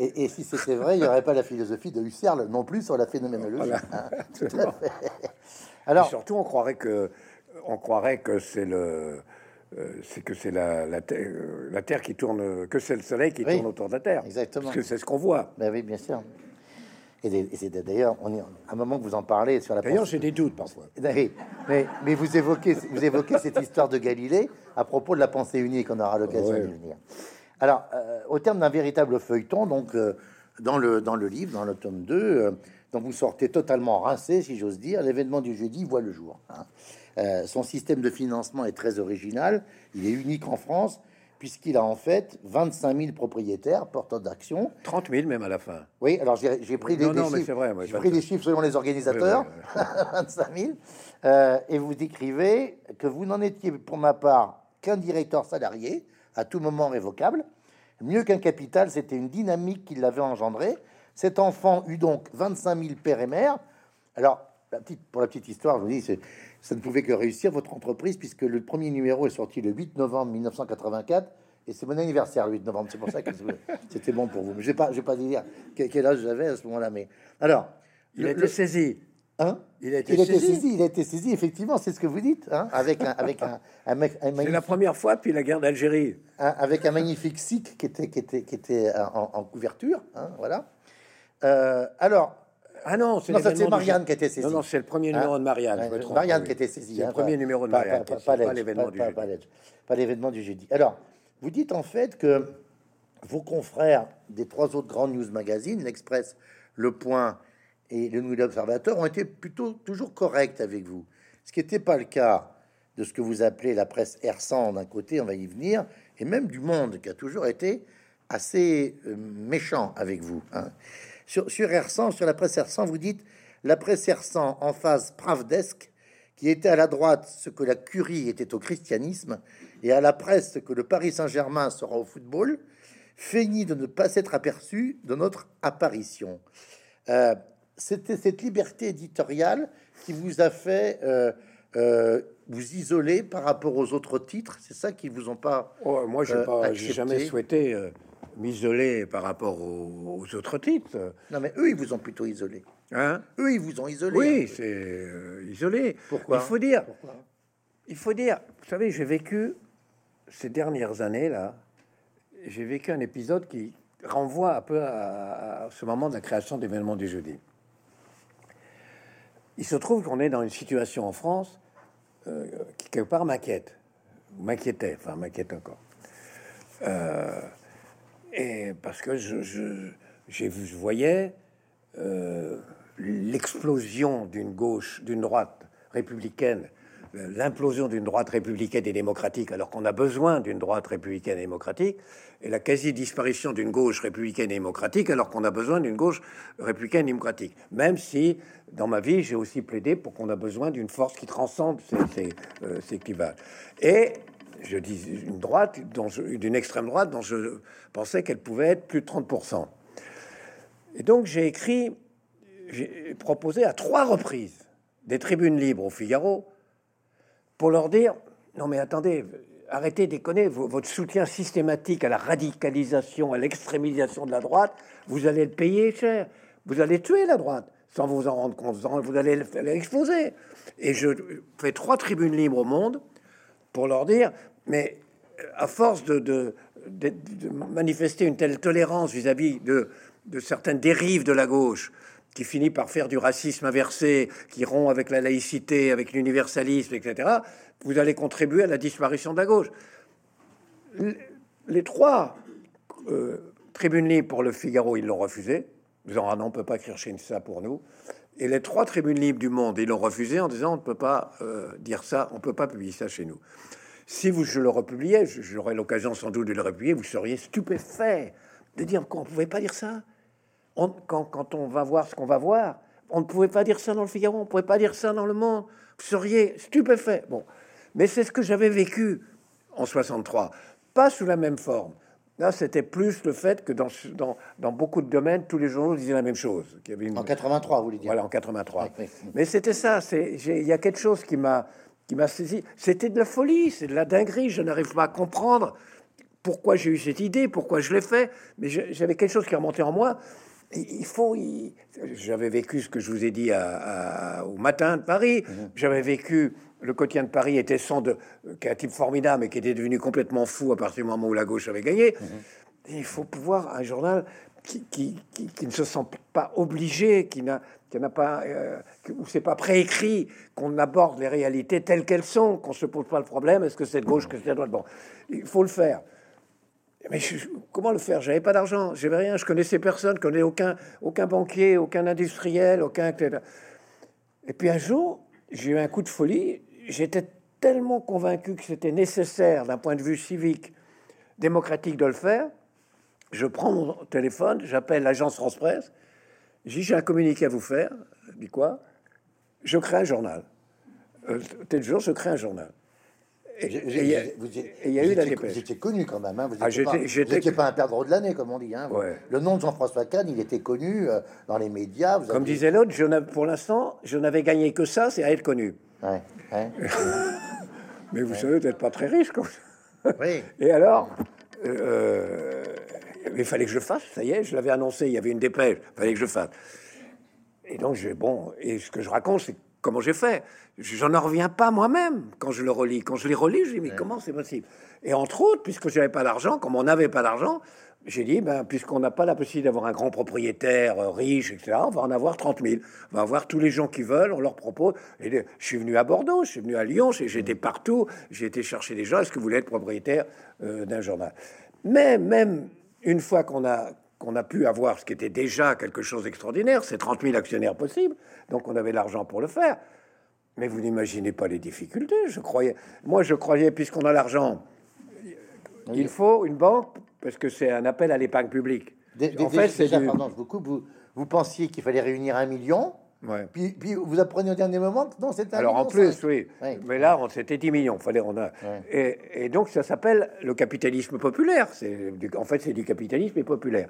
et, si c'était vrai, il n'y aurait pas la philosophie de Husserl non plus sur la phénoménologie. Hein, Alors, surtout, on croirait que, on croirait que c'est le, euh, c'est que c'est la, la, terre, euh, la, terre qui tourne, que c'est le soleil qui tourne autour de la terre. Exactement. Parce que c'est ce qu'on voit. Ben oui, bien sûr. Et c'est d'ailleurs, on est, à un moment que vous en parlez sur la. D'ailleurs, j'ai des doutes parfois. Mais, mais, vous évoquez, vous évoquez cette histoire de Galilée à propos de la pensée unique. On aura l'occasion de venir. Alors, euh, au terme d'un véritable feuilleton, donc euh, dans le dans le livre, dans le tome 2, euh, donc vous sortez totalement rincé, si j'ose dire. L'événement du jeudi voit le jour. Hein. son système de financement est très original. Il est unique en France puisqu'il a en fait 25 000 propriétaires porteurs d'actions. 30 000 même à la fin. Oui, alors j'ai pris, des, chiffres, j'ai pris des chiffres selon les organisateurs, 25 000, euh, et vous décrivez que vous n'en étiez pour ma part qu'un directeur salarié, à tout moment révocable. Mieux qu'un capital, c'était une dynamique qui l'avait engendré. Cet enfant eut donc 25 000 pères et mères. Alors, la petite, pour la petite histoire, je vous dis, ça ne pouvait que réussir votre entreprise puisque le premier numéro est sorti le 8 novembre 1984 et c'est mon anniversaire le 8 novembre. C'est pour ça que c'était bon pour vous. Mais je vais pas, je vais pas dire quel âge j'avais à ce moment-là. Mais alors, il a été saisi. Hein il a été, saisi. Il a été saisi, effectivement, c'est ce que vous dites, hein avec un, avec un, un, C'est la première fois depuis la guerre d'Algérie. avec un magnifique SIC qui était, qui était, qui était en, couverture, hein, voilà. Euh, alors, ah non, c'est Marianne qui a été saisie. Non, non, c'est le premier numéro de Marianne. Marianne qui a été saisie. C'est le premier numéro de Marianne. Pas, l'événement du jeudi. Pas l'événement du jeudi. Alors, vous dites en fait que vos confrères des trois autres grandes news magazines, l'Express, Le Point et le Nouvel Observateur, ont été plutôt toujours corrects avec vous. Ce qui n'était pas le cas de ce que vous appelez la presse R100 d'un côté, on va y venir, et même du Monde qui a toujours été assez euh, méchant avec vous. Hein. Sur, sur R100, sur la presse R100, vous dites la presse R100 en phase Pravdesk, qui était à la droite ce que la curie était au christianisme, et à la presse ce que le Paris Saint-Germain sera au football, feignit de ne pas s'être aperçu de notre apparition. Euh, C'était cette liberté éditoriale qui vous a fait euh, euh, vous isoler par rapport aux autres titres. C'est ça qui vous ont pas. Oh, moi, j'ai pas, jamais souhaité m'isoler par rapport aux, autres titres. Non, mais eux, ils vous ont plutôt isolé. Hein? Eux, ils vous ont isolé. Oui, c'est euh, isolé. Pourquoi? Il faut dire. il faut dire. Vous savez, j'ai vécu ces dernières années là. J'ai vécu un épisode qui renvoie un peu à, ce moment de la création d'événements du jeudi. Il se trouve qu'on est dans une situation en France euh, qui quelque part m'inquiète, m'inquiétait, enfin m'inquiète encore. Euh, et parce que je, voyais euh, l'explosion d'une gauche, d'une droite républicaine, l'implosion d'une droite républicaine et démocratique, alors qu'on a besoin d'une droite républicaine et démocratique, et la quasi-disparition d'une gauche républicaine et démocratique, alors qu'on a besoin d'une gauche républicaine et démocratique. Même si, dans ma vie, j'ai aussi plaidé pour qu'on a besoin d'une force qui transcende ces, ces, euh. Et je dis une droite, d'une extrême droite dont je pensais qu'elle pouvait être plus de 30%. Et donc j'ai écrit, j'ai proposé à trois reprises des tribunes libres au Figaro pour leur dire, non mais attendez, arrêtez déconner, votre soutien systématique à la radicalisation, à l'extrémisation de la droite, vous allez le payer cher, vous allez tuer la droite sans vous en rendre compte, vous allez l'exploser. Et je fais trois tribunes libres au monde pour leur dire, mais à force de, manifester une telle tolérance vis-à-vis de, certaines dérives de la gauche, qui finit par faire du racisme inversé, qui rompt avec la laïcité, avec l'universalisme, etc., vous allez contribuer à la disparition de la gauche. Les trois euh, tribunes libres pour le Figaro, ils l'ont refusé. Dit ah non, on ne peut pas écrire ça pour nous. Et les trois tribunes libres du monde, ils l'ont refusé en disant on ne peut pas euh, dire ça, on ne peut pas publier ça chez nous. Si vous, je le republiais, j'aurais l'occasion sans doute de le republier, vous seriez stupéfait de dire qu'on ne pouvait pas dire ça. Quand, quand, on va voir ce qu'on va voir, on ne pouvait pas dire ça dans le Figaro, on ne pouvait pas dire ça dans le Monde. Vous seriez stupéfait. Bon, mais c'est ce que j'avais vécu en 63, pas sous la même forme. Là, c'était plus le fait que dans, dans, dans, beaucoup de domaines, tous les journaux disaient la même chose. y avait une... En 83, vous voulez dire Voilà, en 83. Mais c'était ça. Il y a quelque chose qui m'a qui m'a saisi. C'était de la folie, c'est de la dinguerie. Je n'arrive pas à comprendre pourquoi j'ai eu cette idée, pourquoi je l'ai fait. Mais j'avais quelque chose qui remontait en moi. Il faut. J'avais vécu ce que je vous ai dit à, au matin de Paris. Mhm. J'avais vécu le quotidien de Paris était sans de, qui est un type formidable, mais qui était devenu complètement fou à partir du moment où la gauche avait gagné. Mhm. il faut pouvoir un journal qui, qui, qui, ne se sent pas obligé, qui n'a n'a pas, euh, où c'est pas préécrit, qu'on aborde les réalités telles qu'elles sont, qu'on se pose pas le problème, est-ce que c'est de gauche, que c'est de droite? Bon, il faut le faire. Mais comment le faire? J'avais pas d'argent, j'avais rien, je connaissais personne, je connaissais aucun, aucun banquier, aucun industriel, aucun. Et puis un jour, j'ai eu un coup de folie. J'étais tellement convaincu que c'était nécessaire d'un point de vue civique, démocratique de le faire. Je prends mon téléphone, j'appelle l'agence France Presse. J'ai un communiqué à vous faire. Dis quoi? Je crée un journal. Euh, tel jour, je crée un journal. Il y, a eu la dépêche. Vous étiez connu quand même. Hein. Vous n'étiez ah, pas, un perdreau de l'année, comme on dit. Hein. Le nom de Jean-François Kahn, il était connu euh, dans les médias. Vous comme disait l'autre, pour l'instant, je n'avais gagné que ça, c'est à être connu. Mais vous savez, vous n'êtes pas très riche. Oui. Et alors, euh, il fallait que je fasse, ça y est, je l'avais annoncé, il y avait une dépêche, il fallait que je fasse. Et donc, j'ai bon, et ce que je raconte, c'est comment j'ai fait? J'en en reviens pas moi-même quand je le relis. Quand je les relis, je dis, mais comment c'est possible? Et entre autres, puisque j'avais pas d'argent, comme on n'avait pas d'argent, j'ai dit, ben, puisqu'on n'a pas la possibilité d'avoir un grand propriétaire euh, riche, etc., on va en avoir 30 000. On va avoir tous les gens qui veulent, on leur propose. Et je suis venu à Bordeaux, je suis venu à Lyon, j'étais partout, j'ai été chercher des gens. Est-ce que vous voulez être propriétaire euh, d'un journal? Mais même une fois qu'on a, qu'on a pu avoir ce qui était déjà quelque chose d'extraordinaire, c'est 30 000 actionnaires possibles, donc on avait l'argent pour le faire. Mais vous n'imaginez pas les difficultés. Je croyais, moi, je croyais, puisqu'on a l'argent, il faut une banque parce que c'est un appel à l'épargne publique. en fait, c'est vous, vous pensiez qu'il fallait réunir un million puis, vous apprenez au dernier moment que non, c'est Alors en plus, oui. Mais là, c'était 10 millions. Fallait, on a... et, donc, ça s'appelle le capitalisme populaire. C'est en fait, c'est du capitalisme populaire.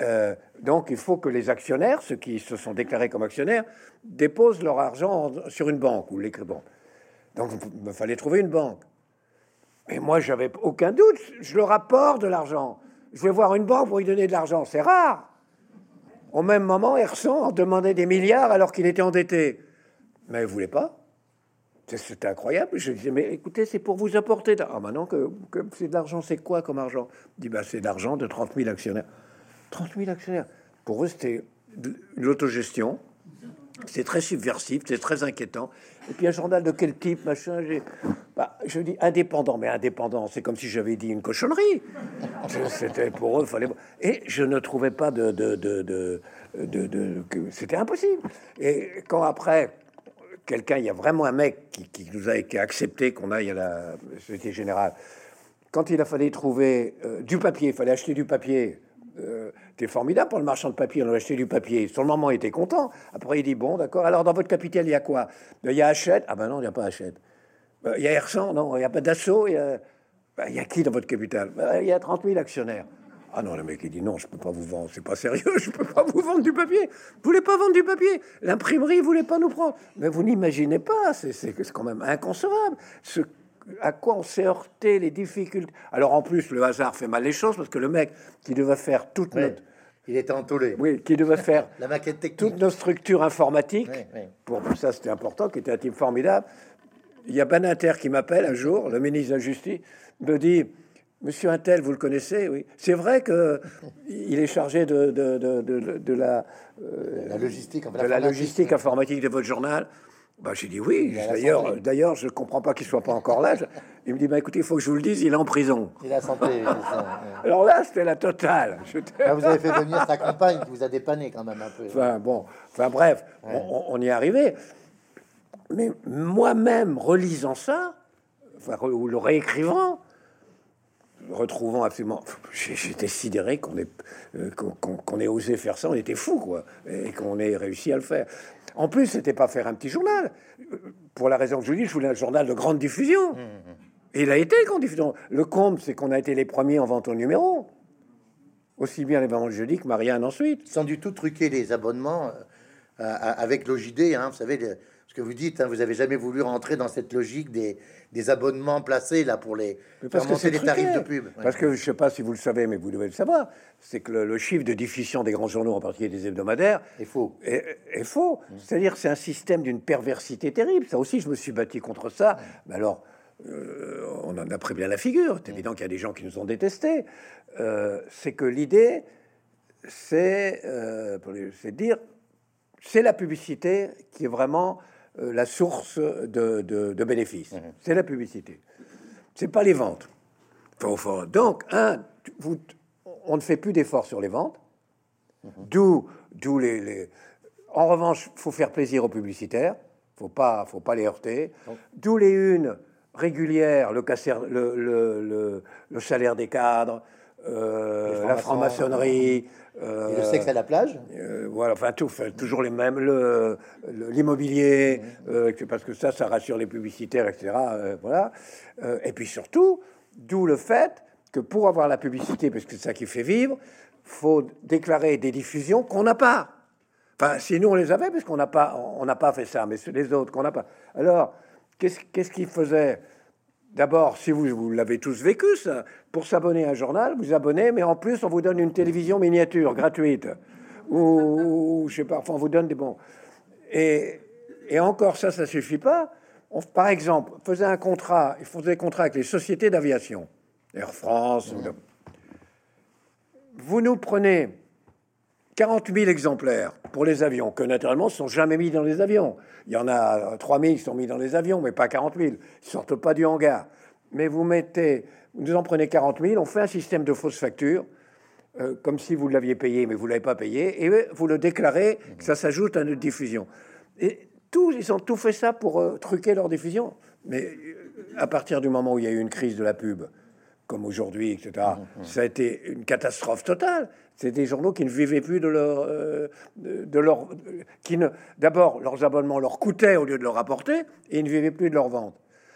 Euh, donc, il faut que les actionnaires, ceux qui se sont déclarés comme actionnaires, déposent leur argent sur une banque ou l'écrit banque. Donc, il me fallait trouver une banque. Mais moi, j'avais aucun doute. Je le rapporte de l'argent. Je vais voir une banque pour lui donner de l'argent. C'est rare. Au même moment, Herson demandait des milliards alors qu'il était endetté. Mais il voulait pas? C'était incroyable. Je disais, mais écoutez, c'est pour vous apporter. Ah, maintenant que, c'est de l'argent, c'est quoi comme argent? Il dit, bah, c'est de l'argent de 30 000 actionnaires. 30 000 actionnaires. Pour eux, c'était l'autogestion. C'est très subversif, c'est très inquiétant. Et puis un journal de quel type, machin bah, Je dis indépendant, mais indépendant, c'est comme si j'avais dit une cochonnerie. C'était pour eux, fallait. Et je ne trouvais pas de, de, de, de, c'était impossible. Et quand après quelqu'un, il y a vraiment un mec qui, nous a été accepté qu'on aille à la Société Générale. Quand il a fallu trouver euh, du papier, il fallait acheter du papier euh, c'était formidable pour le marchand de papier. On a acheté du papier. Sur le moment, il était content. Après, il dit Bon, d'accord. Alors, dans votre capital, il y a quoi? Il y a Hachette. Ah ben non, il n'y a pas Hachette. Ben, il y a Ersan. Non, il n'y a pas d'assaut. Il, ben, il y, a qui dans votre capital ben, Il y a 30 000 actionnaires. Ah non, le mec, il dit Non, je peux pas vous vendre. C'est pas sérieux. Je peux pas vous vendre du papier. Vous voulez pas vendre du papier? L'imprimerie voulait pas nous prendre. Mais vous n'imaginez pas. C'est quand même inconcevable. Ce à quoi on s'est heurté, les difficultés. Alors en plus, le hasard fait mal les choses parce que le mec qui devait faire toute notre... Il était entoulé. Oui, qui devait faire la maquette technique. toutes nos structures informatiques. Pour ça, c'était important, qui était un type formidable. Il y a Banater qui m'appelle un jour, le ministre de la Justice, me dit Monsieur Intel, vous le connaissez, oui. C'est vrai que il est chargé de, de, de, la, euh, La logistique, de la logistique informatique de votre journal. Bah, j'ai dit oui. Il D'ailleurs, d'ailleurs, je comprends pas qu'il soit pas encore là. Il me dit, bah, écoutez, il faut que je vous le dise, il est en prison. Et la santé. c'est ça, ouais. Alors là, c'était la totale. J'étais- Ah, vous avez fait venir sa compagne qui vous a dépanné quand même un peu. Enfin bon, enfin bref, on, on- on y est arrivé. Mais moi-même, relisant ça, enfin, ou le réécrivant, retrouvant absolument, j'étais sidéré qu'on ait, euh, qu'on ait osé faire ça. On était fou, quoi, et qu'on ait réussi à le faire. En plus, c'était pas faire un petit journal. Pour la raison que je vous dis, je voulais un journal de grande diffusion. Et il a été grande diffusion. Le comble, c'est qu'on a été les premiers en vente au numéro. Aussi bien les vendredis jeudi que Marianne ensuite. Sans du tout truquer les abonnements euh, avec l'OJD, hein, vous savez, le- ce que vous dites, hein, vous avez jamais voulu rentrer dans cette logique des, des abonnements placés là pour les Mais faire monter c'est les tarifs de pub. Parce que je sais pas si vous le savez, mais vous devez le savoir, c'est que le, le chiffre de diffusion des grands journaux, en particulier des hebdomadaires, Il faut. est, est faux. C'est-à-dire que c'est un système d'une perversité terrible. Ça aussi, je me suis battu contre ça. Mais alors, euh, on en a pris bien la figure. C'est évident qu'il y a des gens qui nous ont détestés. Euh, c'est que l'idée, c'est euh, dire, c'est la publicité qui est vraiment la source de, de- de bénéfices. C'est la publicité. C'est pas les ventes. Donc, un, vous, on ne fait plus d'efforts sur les ventes. D'où, d'où les, les- En revanche, faut faire plaisir aux publicitaires. Faut pas, faut pas les heurter. D'où les unes régulières, le, casser, le, le, le- le salaire des cadres, euh, la francs-maçons. franc-maçonnerie. Et euh, le sexe à la plage euh, voilà, enfin tout, enfin, toujours les mêmes, le- l'immobilier, euh, que- parce que ça, ça rassure les publicitaires, etc. euh, voilà. Euh, et puis surtout, d'où le fait que pour avoir la publicité, parce que c'est ça qui fait vivre, faut déclarer des diffusions qu'on n'a pas. Enfin, si nous on les avait, parce qu'on n'a pas, on n'a pas fait ça, mais c'est les autres qu'on n'a pas. Alors, qu'est-ce qu'est-ce qu'ils faisaient? D'abord, si vous, vous l'avez tous vécu, ça, pour s'abonner à un journal, vous abonnez, mais en plus, on vous donne une télévision miniature gratuite. Ou, ou, je sais pas, enfin, on vous donne des bons. Et, encore, ça, ça suffit pas. Par exemple, faisait un contrat, il faisait un contrat avec les sociétés d'aviation, Air France. ou- Vous nous prenez 40 000 exemplaires pour les avions, que naturellement ne sont jamais mis dans les avions. Il y en a 3 000 qui sont mis dans les avions, mais pas 40 000. Ils sortent pas du hangar. Mais vous mettez, vous en prenez 40 000, on fait un système de fausses factures, euh, comme si vous l'aviez payé, mais vous l'avez pas payé, et vous le déclarez ça s'ajoute à notre diffusion. Et tous, ils ont tout fait ça pour euh, truquer leur diffusion. Mais euh, à partir du moment où il y a eu une crise de la pub, comme aujourd'hui, etc., ça a été une catastrophe totale. C'est des journaux qui ne vivaient plus de leur, euh, de leur, qui ne, d'abord leurs abonnements leur coûtaient au lieu de leur apporter, et ils ne vivaient plus de leur vente.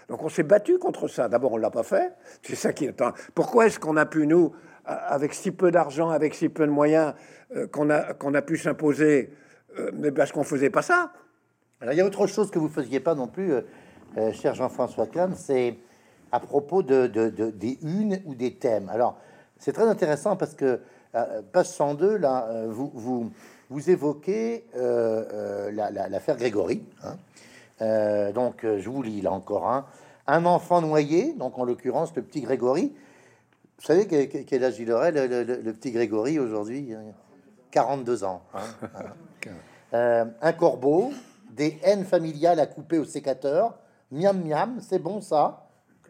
Donc on s'est battu contre ça. D'abord on l'a pas fait. C'est ça qui est. Pourquoi est-ce qu'on a pu nous, avec si peu d'argent, avec si peu de moyens, euh, qu'on a qu'on a pu s'imposer, euh, mais parce qu'on faisait pas ça? Alors, il y a autre chose que vous faisiez pas non plus, euh, cher Jean-François Kahn, c'est à propos de, de- de- des unes ou des thèmes. Alors, c'est très intéressant parce que, euh, page 102, là, euh, vous, vous, vous évoquez euh, euh, la- la- l'affaire Grégory. hein. Euh, donc, je vous lis là encore un. Un enfant noyé, donc en l'occurrence le petit Grégory. Vous savez que- que- quel âge il aurait, le, le- le- le petit Grégory, aujourd'hui 42 ans. hein, voilà. Euh, un corbeau, des haines familiales à couper au sécateur. Miam miam, c'est bon ça?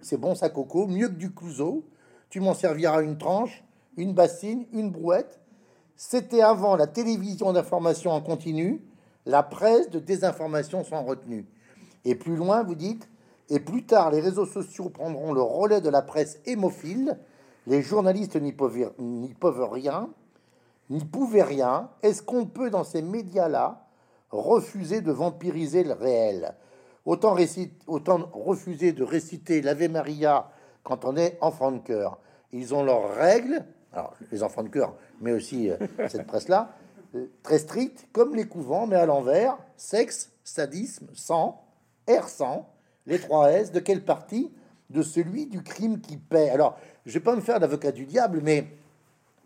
C'est bon ça, Coco. Mieux que du clouseau. Tu m'en serviras une tranche, une bassine, une brouette. C'était avant la télévision d'information en continu, la presse de désinformation sans retenue. Et plus loin, vous dites, et plus tard, les réseaux sociaux prendront le relais de la presse hémophile. Les journalistes n'y peuvent, peuvent rien, n'y pouvaient rien. Est-ce qu'on peut, dans ces médias-là, refuser de vampiriser le réel? Autant, autant refuser de réciter l'Ave Maria quand on est enfant de cœur. Ils ont leurs règles, alors les enfants de cœur, mais aussi euh, cette presse-là, euh, très strictes, comme les couvents, mais à l'envers. Sexe, sadisme, sang, R100, les trois S, de quelle partie De celui du crime qui paie. Alors, je vais pas me faire l'avocat du diable, mais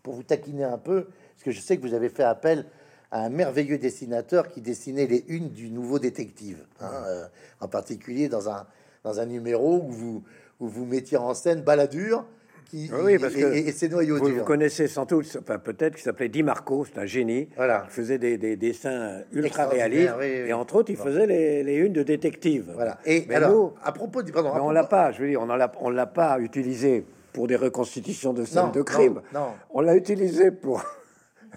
pour vous taquiner un peu, parce que je sais que vous avez fait appel à un merveilleux dessinateur qui dessinait les unes du nouveau détective, hein, euh, en particulier dans un, dans un numéro où vous, où vous mettiez en scène Balladur, qui, Oui, parce et, que et- et ses noyaux Vous, vous connaissez sans doute, enfin peut-être, qui s'appelait Di Marco, c'est un génie. Voilà. Il faisait des, des dessins ultra réalistes. oui, oui, oui. Et entre autres, il faisait les, les unes de détective. Voilà. Et Mais alors, nous, à propos du pardon, mais on l'a pas, je veux dire, on l'a- on l'a pas utilisé pour des reconstitutions de scènes Non, de crime. non, non. On l'a utilisé pour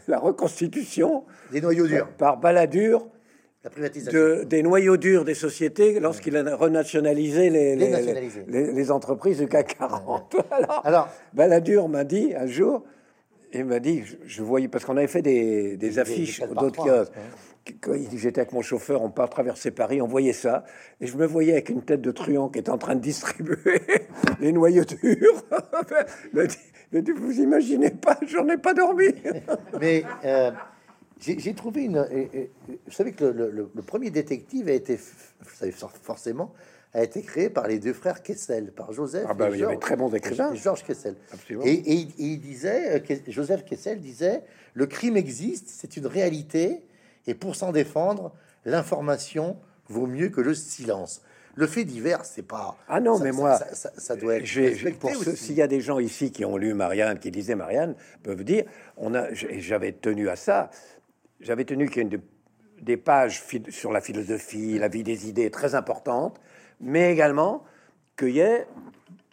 la reconstitution des noyaux durs, par baladure la privatisation. de, des noyaux durs des sociétés lorsqu'il a renationalisé les, les, nationalisé. les- les entreprises du CAC 40. Alors, Alors, Balladur m'a dit un jour, il m'a dit, je, je voyais, parce qu'on avait fait des, des affiches d'autres trois, kiosques. Quand j'étais avec mon chauffeur, on part traverser Paris, on voyait ça, et je me voyais avec une tête de truand qui était en train de distribuer les noyaux durs. Vous imaginez pas, j'en ai pas dormi. mais euh, j'ai trouvé une. et- et- vous savez que le, le- le- le premier détective a été, vous savez for- forcément, a été créé par les deux frères Kessel, par Joseph. Ah bah, et il y avait très bons écrivains. Georges Kessel. Absolument. Et, et il- et il disait, euh, Joseph Kessel disait, le crime existe, c'est une réalité, et pour s'en défendre, l'information vaut mieux que le silence. Le fait divers, c'est pas. Ah non, ça- mais moi, ça, ça- ça doit être. J'ai- pour s'il y a des gens ici qui ont lu Marianne, qui lisaient Marianne, peuvent dire, on a, et j'avais tenu à ça, j'avais tenu qu'il y ait une des pages sur la philosophie, la vie des idées très importantes, mais également qu'il y ait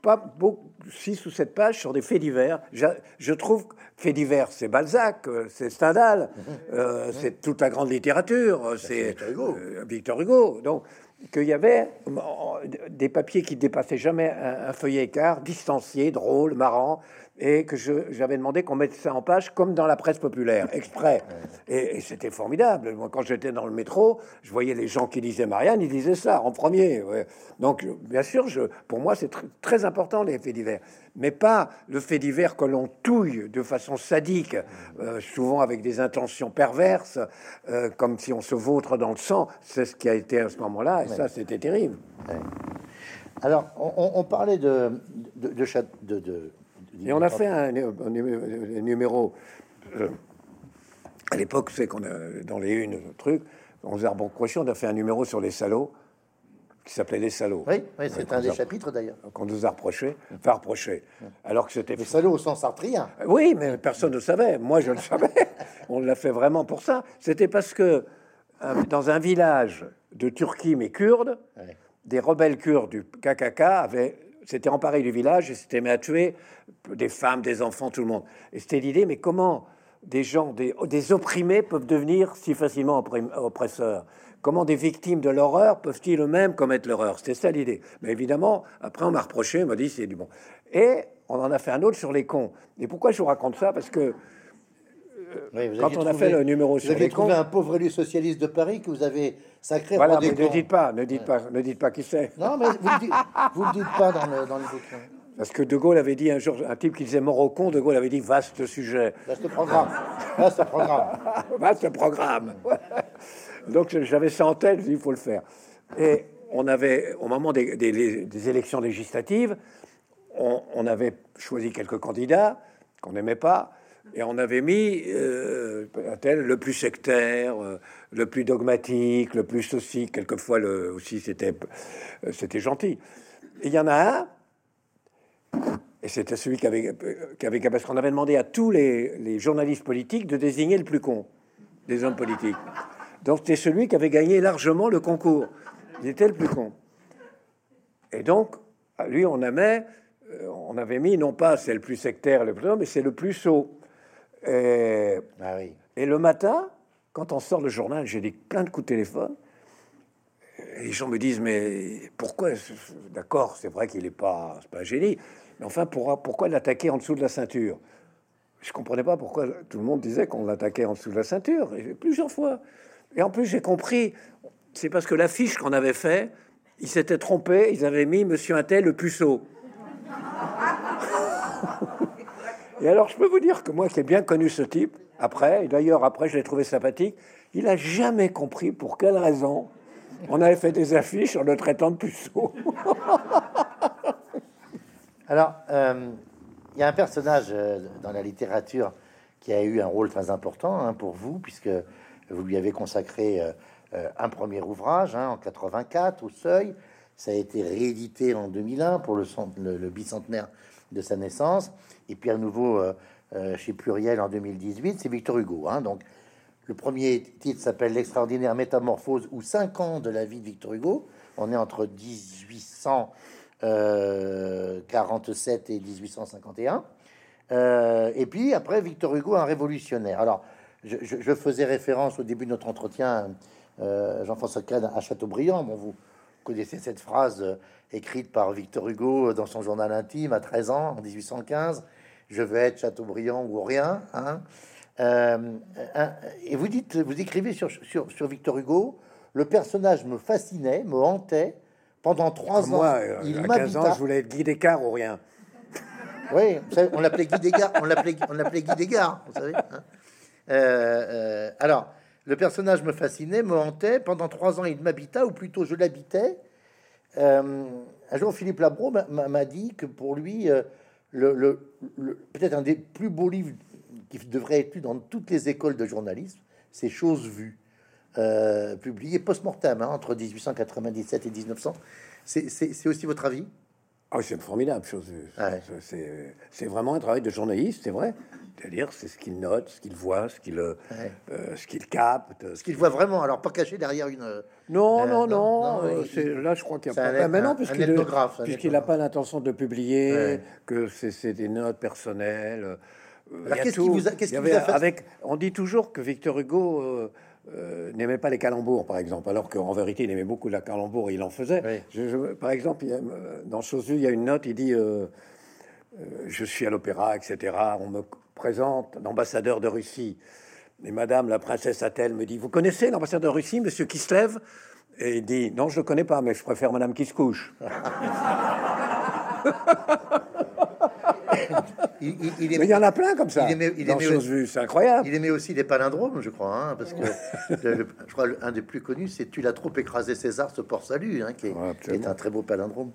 pas beaucoup, six ou sept pages sur des faits divers. Je, je trouve que faits divers, c'est Balzac, euh, c'est Stendhal, euh, c'est toute la grande littérature, c'est Victor Hugo. euh, Victor Hugo. Donc, qu'il y avait euh, des papiers qui dépassaient jamais un, feuillet écart, distancié, drôle, marrant, et que j'avais demandé qu'on mette ça en page comme dans la presse populaire, exprès. Et, et c'était formidable. Moi, quand j'étais dans le métro, je voyais les gens qui lisaient Marianne, ils disaient ça en premier. ouais. Donc, bien sûr, je, pour moi, c'est tr- très important les faits divers, mais pas le fait divers que l'on touille de façon sadique, euh, souvent avec des intentions perverses, euh, comme si on se vautre dans le sang. C'est ce qui a été à ce moment-là, et ça, c'était terrible. Alors, on, on- on parlait de de, de, chat- de- de- Et on a fait un, un numé- un numéro. euh, à l'époque, c'est qu'on a dans les unes, truc, on faisait Crochet, on a fait un numéro sur les salauds qui s'appelait Les salauds. Oui, oui, c'est un des a- chapitres d'ailleurs. Qu'on nous a reproché, enfin reproché, alors que c'était Les salauds au sens sartrien. Oui, mais personne ne savait. Moi, je le savais. On l'a fait vraiment pour ça. C'était parce que euh, dans un village de Turquie, mais kurde, Ouais. des rebelles kurdes du KKK avaient s'étaient emparés du village et s'étaient mis à tuer des femmes, des enfants, tout le monde. Et c'était l'idée, mais comment des gens, des, des opprimés peuvent devenir si facilement oppresseurs? Comment des victimes de l'horreur peuvent-ils eux-mêmes commettre l'horreur? C'était ça l'idée. Mais évidemment, après, on m'a reproché, on m'a dit c'est du bon. Et on en a fait un autre sur les cons. Et pourquoi je vous raconte ça? Parce que Oui, vous Quand on a fait le numéro vous sur aviez les trouvé un pauvre élu socialiste de Paris que vous avez sacré voilà, mais ne dites pas, ne dites pas, ne dites pas qui c'est. Non, mais vous vous le dites pas dans le, dans le bouquin. Parce que De Gaulle avait dit un jour, un type qui disait mort au con, De Gaulle avait dit vaste sujet. Ce programme. Ce programme. vaste programme. Donc j'avais ça en tête, je dis, il faut le faire. Et on avait, au moment des, des- des élections législatives, on, on avait choisi quelques candidats qu'on n'aimait pas, et on avait mis euh, le plus sectaire, euh, le plus dogmatique, le plus ceci. Quelquefois aussi c'était euh, c'était gentil. Il y en a un, et c'était celui qui avait, qui avait parce qu'on avait demandé à tous les, journalistes politiques de désigner le plus con des hommes politiques. Donc c'était celui qui avait gagné largement le concours. Il était le plus con. Et donc, à lui, on euh, on avait mis non pas c'est le plus sectaire, le plus, mais c'est le plus sot. Et, Ah oui. et le matin, quand on sort le journal, j'ai des plein de coups de téléphone. Et les gens me disent mais pourquoi D'accord, c'est vrai qu'il n'est pas, pas un génie, mais enfin pour- pourquoi l'attaquer en dessous de la ceinture? Je comprenais pas pourquoi tout le monde disait qu'on l'attaquait en dessous de la ceinture. Et plusieurs fois. Et en plus j'ai compris, c'est parce que l'affiche qu'on avait fait, ils s'étaient trompés, ils avaient mis Monsieur Intel le puceau. Et alors, je peux vous dire que moi, qui ai bien connu ce type, après, et d'ailleurs, après, je l'ai trouvé sympathique, il a jamais compris pour quelle raison on avait fait des affiches en le traitant de puceau. Alors, euh, il y a un personnage euh, dans la littérature qui a eu un rôle très important hein, pour vous, puisque vous lui avez consacré euh, un premier ouvrage hein, en 84 au Seuil. Ça a été réédité en 2001 pour le- le bicentenaire de sa naissance. Et puis à nouveau chez Pluriel en 2018, c'est Victor Hugo. Hein. donc le premier titre s'appelle L'extraordinaire métamorphose ou 5 ans de la vie de Victor Hugo. On est entre 1847 et 1851. et puis après, Victor Hugo, un révolutionnaire. Alors, je, faisais référence au début de notre entretien, euh, Jean-François Kahn, à Chateaubriand. Vous connaissez cette phrase euh, écrite par Victor Hugo dans son journal intime à 13 ans, en 1815. Je veux être Chateaubriand ou rien. Hein. Euh, et vous dites, vous écrivez sur, sur, sur, Victor Hugo, le personnage me fascinait, me hantait pendant trois ans. Moi, il à 15 ans, je voulais être Guy Descartes ou rien. Oui, on l'appelait Guy Descartes, on l'appelait, on l'appelait Guy Descartes, vous savez. Hein. Euh, euh, alors, le personnage me fascinait, me hantait. Pendant trois ans, il m'habita, ou plutôt je l'habitais. Euh, un jour, Philippe Labro m'a dit que pour lui, le, peut-être un des plus beaux livres qui devrait être lu dans toutes les écoles de journalisme, c'est Choses vues, publié post-mortem hein, entre 1897 et 1900. C'est aussi votre avis? Ah, c'est formidable chose. C'est vraiment un travail de journaliste, c'est vrai. C'est-à-dire, c'est ce qu'il note, ce qu'il voit, ce qu'il euh, euh, ce qu'il capte, ce qu'il voit vraiment. Alors pas caché derrière une. Euh, non, non, non. là, je crois qu'il y a pas. maintenant, puisqu'il n'a pas l'intention de publier, que c'est des notes personnelles. qu'est-ce qui vous a, qu avec, On dit toujours que Victor Hugo euh, n'aimait pas les calembours, par exemple, alors qu'en vérité, il aimait beaucoup la calembour, il en faisait. par exemple, il euh, dans Chose il y a une note, il dit euh, Je suis à l'opéra, etc. On me présente l'ambassadeur de Russie. Et Madame la princesse Athènes me dit Vous connaissez l'ambassadeur de Russie, monsieur qui se lève Et il dit Non, je le connais pas, mais je préfère Madame qui se couche. il, il, il, y en a plein comme ça. Il aimait, il aimait c'est incroyable. Il aimait aussi les palindromes, je crois, hein, parce que je crois un des plus connus, c'est "Tu l'as trop écrasé César, ce port salut", hein, qui, est, un très beau palindrome.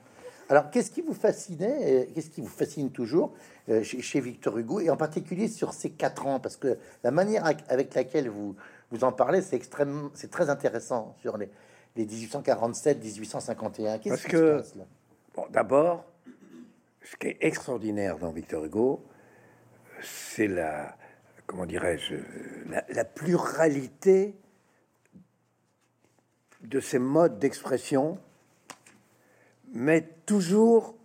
Alors, qu'est-ce qui vous fascinait, qu'est-ce qui vous fascine toujours euh, chez, Victor Hugo, et en particulier sur ces quatre ans, parce que la manière avec laquelle vous vous en parlez, c'est extrêmement, c'est très intéressant sur les, les 1847-1851. Qu'est-ce qui que, se passe là? Bon, d'abord, ce qui est extraordinaire dans Victor Hugo, c'est la, comment dirais-je, la, pluralité de ses modes d'expression, mais toujours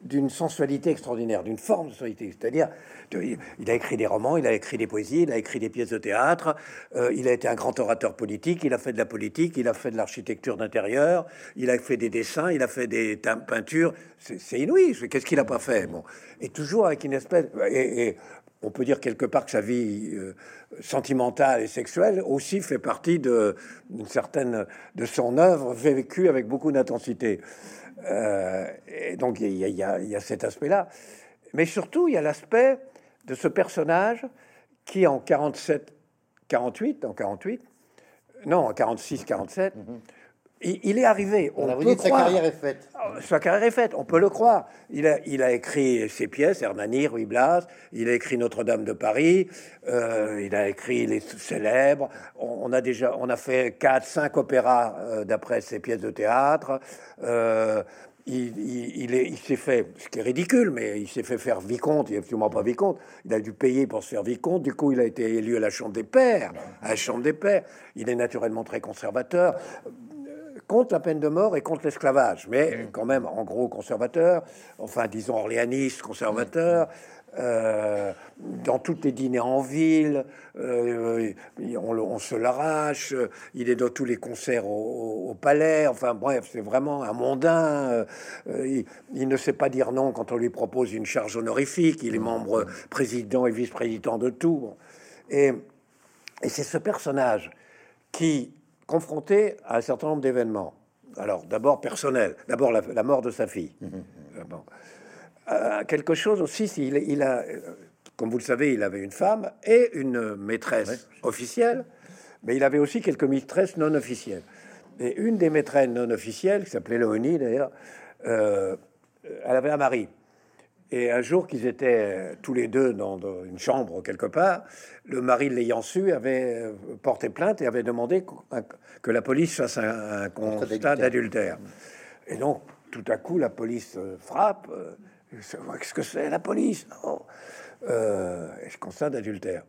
d'une sensualité extraordinaire, d'une forme de sensualité. C'est-à-dire, il a écrit des romans, il a écrit des poésies, il a écrit des pièces de théâtre, euh, il a été un grand orateur politique, il a fait de la politique, il a fait de l'architecture d'intérieur, il a fait des dessins, il a fait des peintures. C'est inouï. Qu'est-ce qu'il n'a pas fait Bon, et toujours avec une espèce. Et, on peut dire quelque part que sa vie euh, sentimentale et sexuelle aussi fait partie de d'une certaine de son œuvre vécue avec beaucoup d'intensité. Euh, et donc il y, a, cet aspect-là. Mais surtout, il y a l'aspect de ce personnage qui, en 47, 48, en 48, non, en 46, 47, il, est arrivé. On, peut croire. Sa carrière est faite. Ah, sa carrière est faite, on peut le croire. Il a, il a écrit ses pièces, Hernani, Ruy Blas, il a écrit Notre-Dame de Paris, euh, il a écrit les célèbres. On, a déjà, on a fait quatre, cinq opéras euh, d'après ses pièces de théâtre. Euh, il, il, il s'est fait, ce qui est ridicule, mais il s'est fait faire vicomte. Il n'est absolument pas vicomte. Il a dû payer pour se faire vicomte. Du coup, il a été élu à la Chambre des Pères. À la Chambre des Pères. Il est naturellement très conservateur contre la peine de mort et contre l'esclavage, mais mm. quand même en gros conservateur, enfin disons orléaniste, conservateur. Euh, dans toutes les dîners en ville, euh, on, se l'arrache. Il est dans tous les concerts au, palais. Enfin bref, c'est vraiment un mondain. Euh, il, ne sait pas dire non quand on lui propose une charge honorifique. Il est membre président et vice-président de tout. Et, et c'est ce personnage qui confronté à un certain nombre d'événements. Alors, d'abord personnel, d'abord la, mort de sa fille. Mmh, mmh, mmh. Euh, quelque chose aussi, il, il, a, comme vous le savez, il avait une femme et une maîtresse officielle, mais il avait aussi quelques maîtresses non officielles. Et une des maîtresses non officielles, qui s'appelait Léonie d'ailleurs, euh, elle avait un mari. Et un jour qu'ils étaient tous les deux dans, une chambre quelque part, le mari l'ayant su avait euh, porté plainte et avait demandé que la police fasse un, constat d'adultère. Et donc, tout à coup, la police euh, frappe. Euh, Qu'est-ce que c'est la police non? Euh, Je constate d'adultère.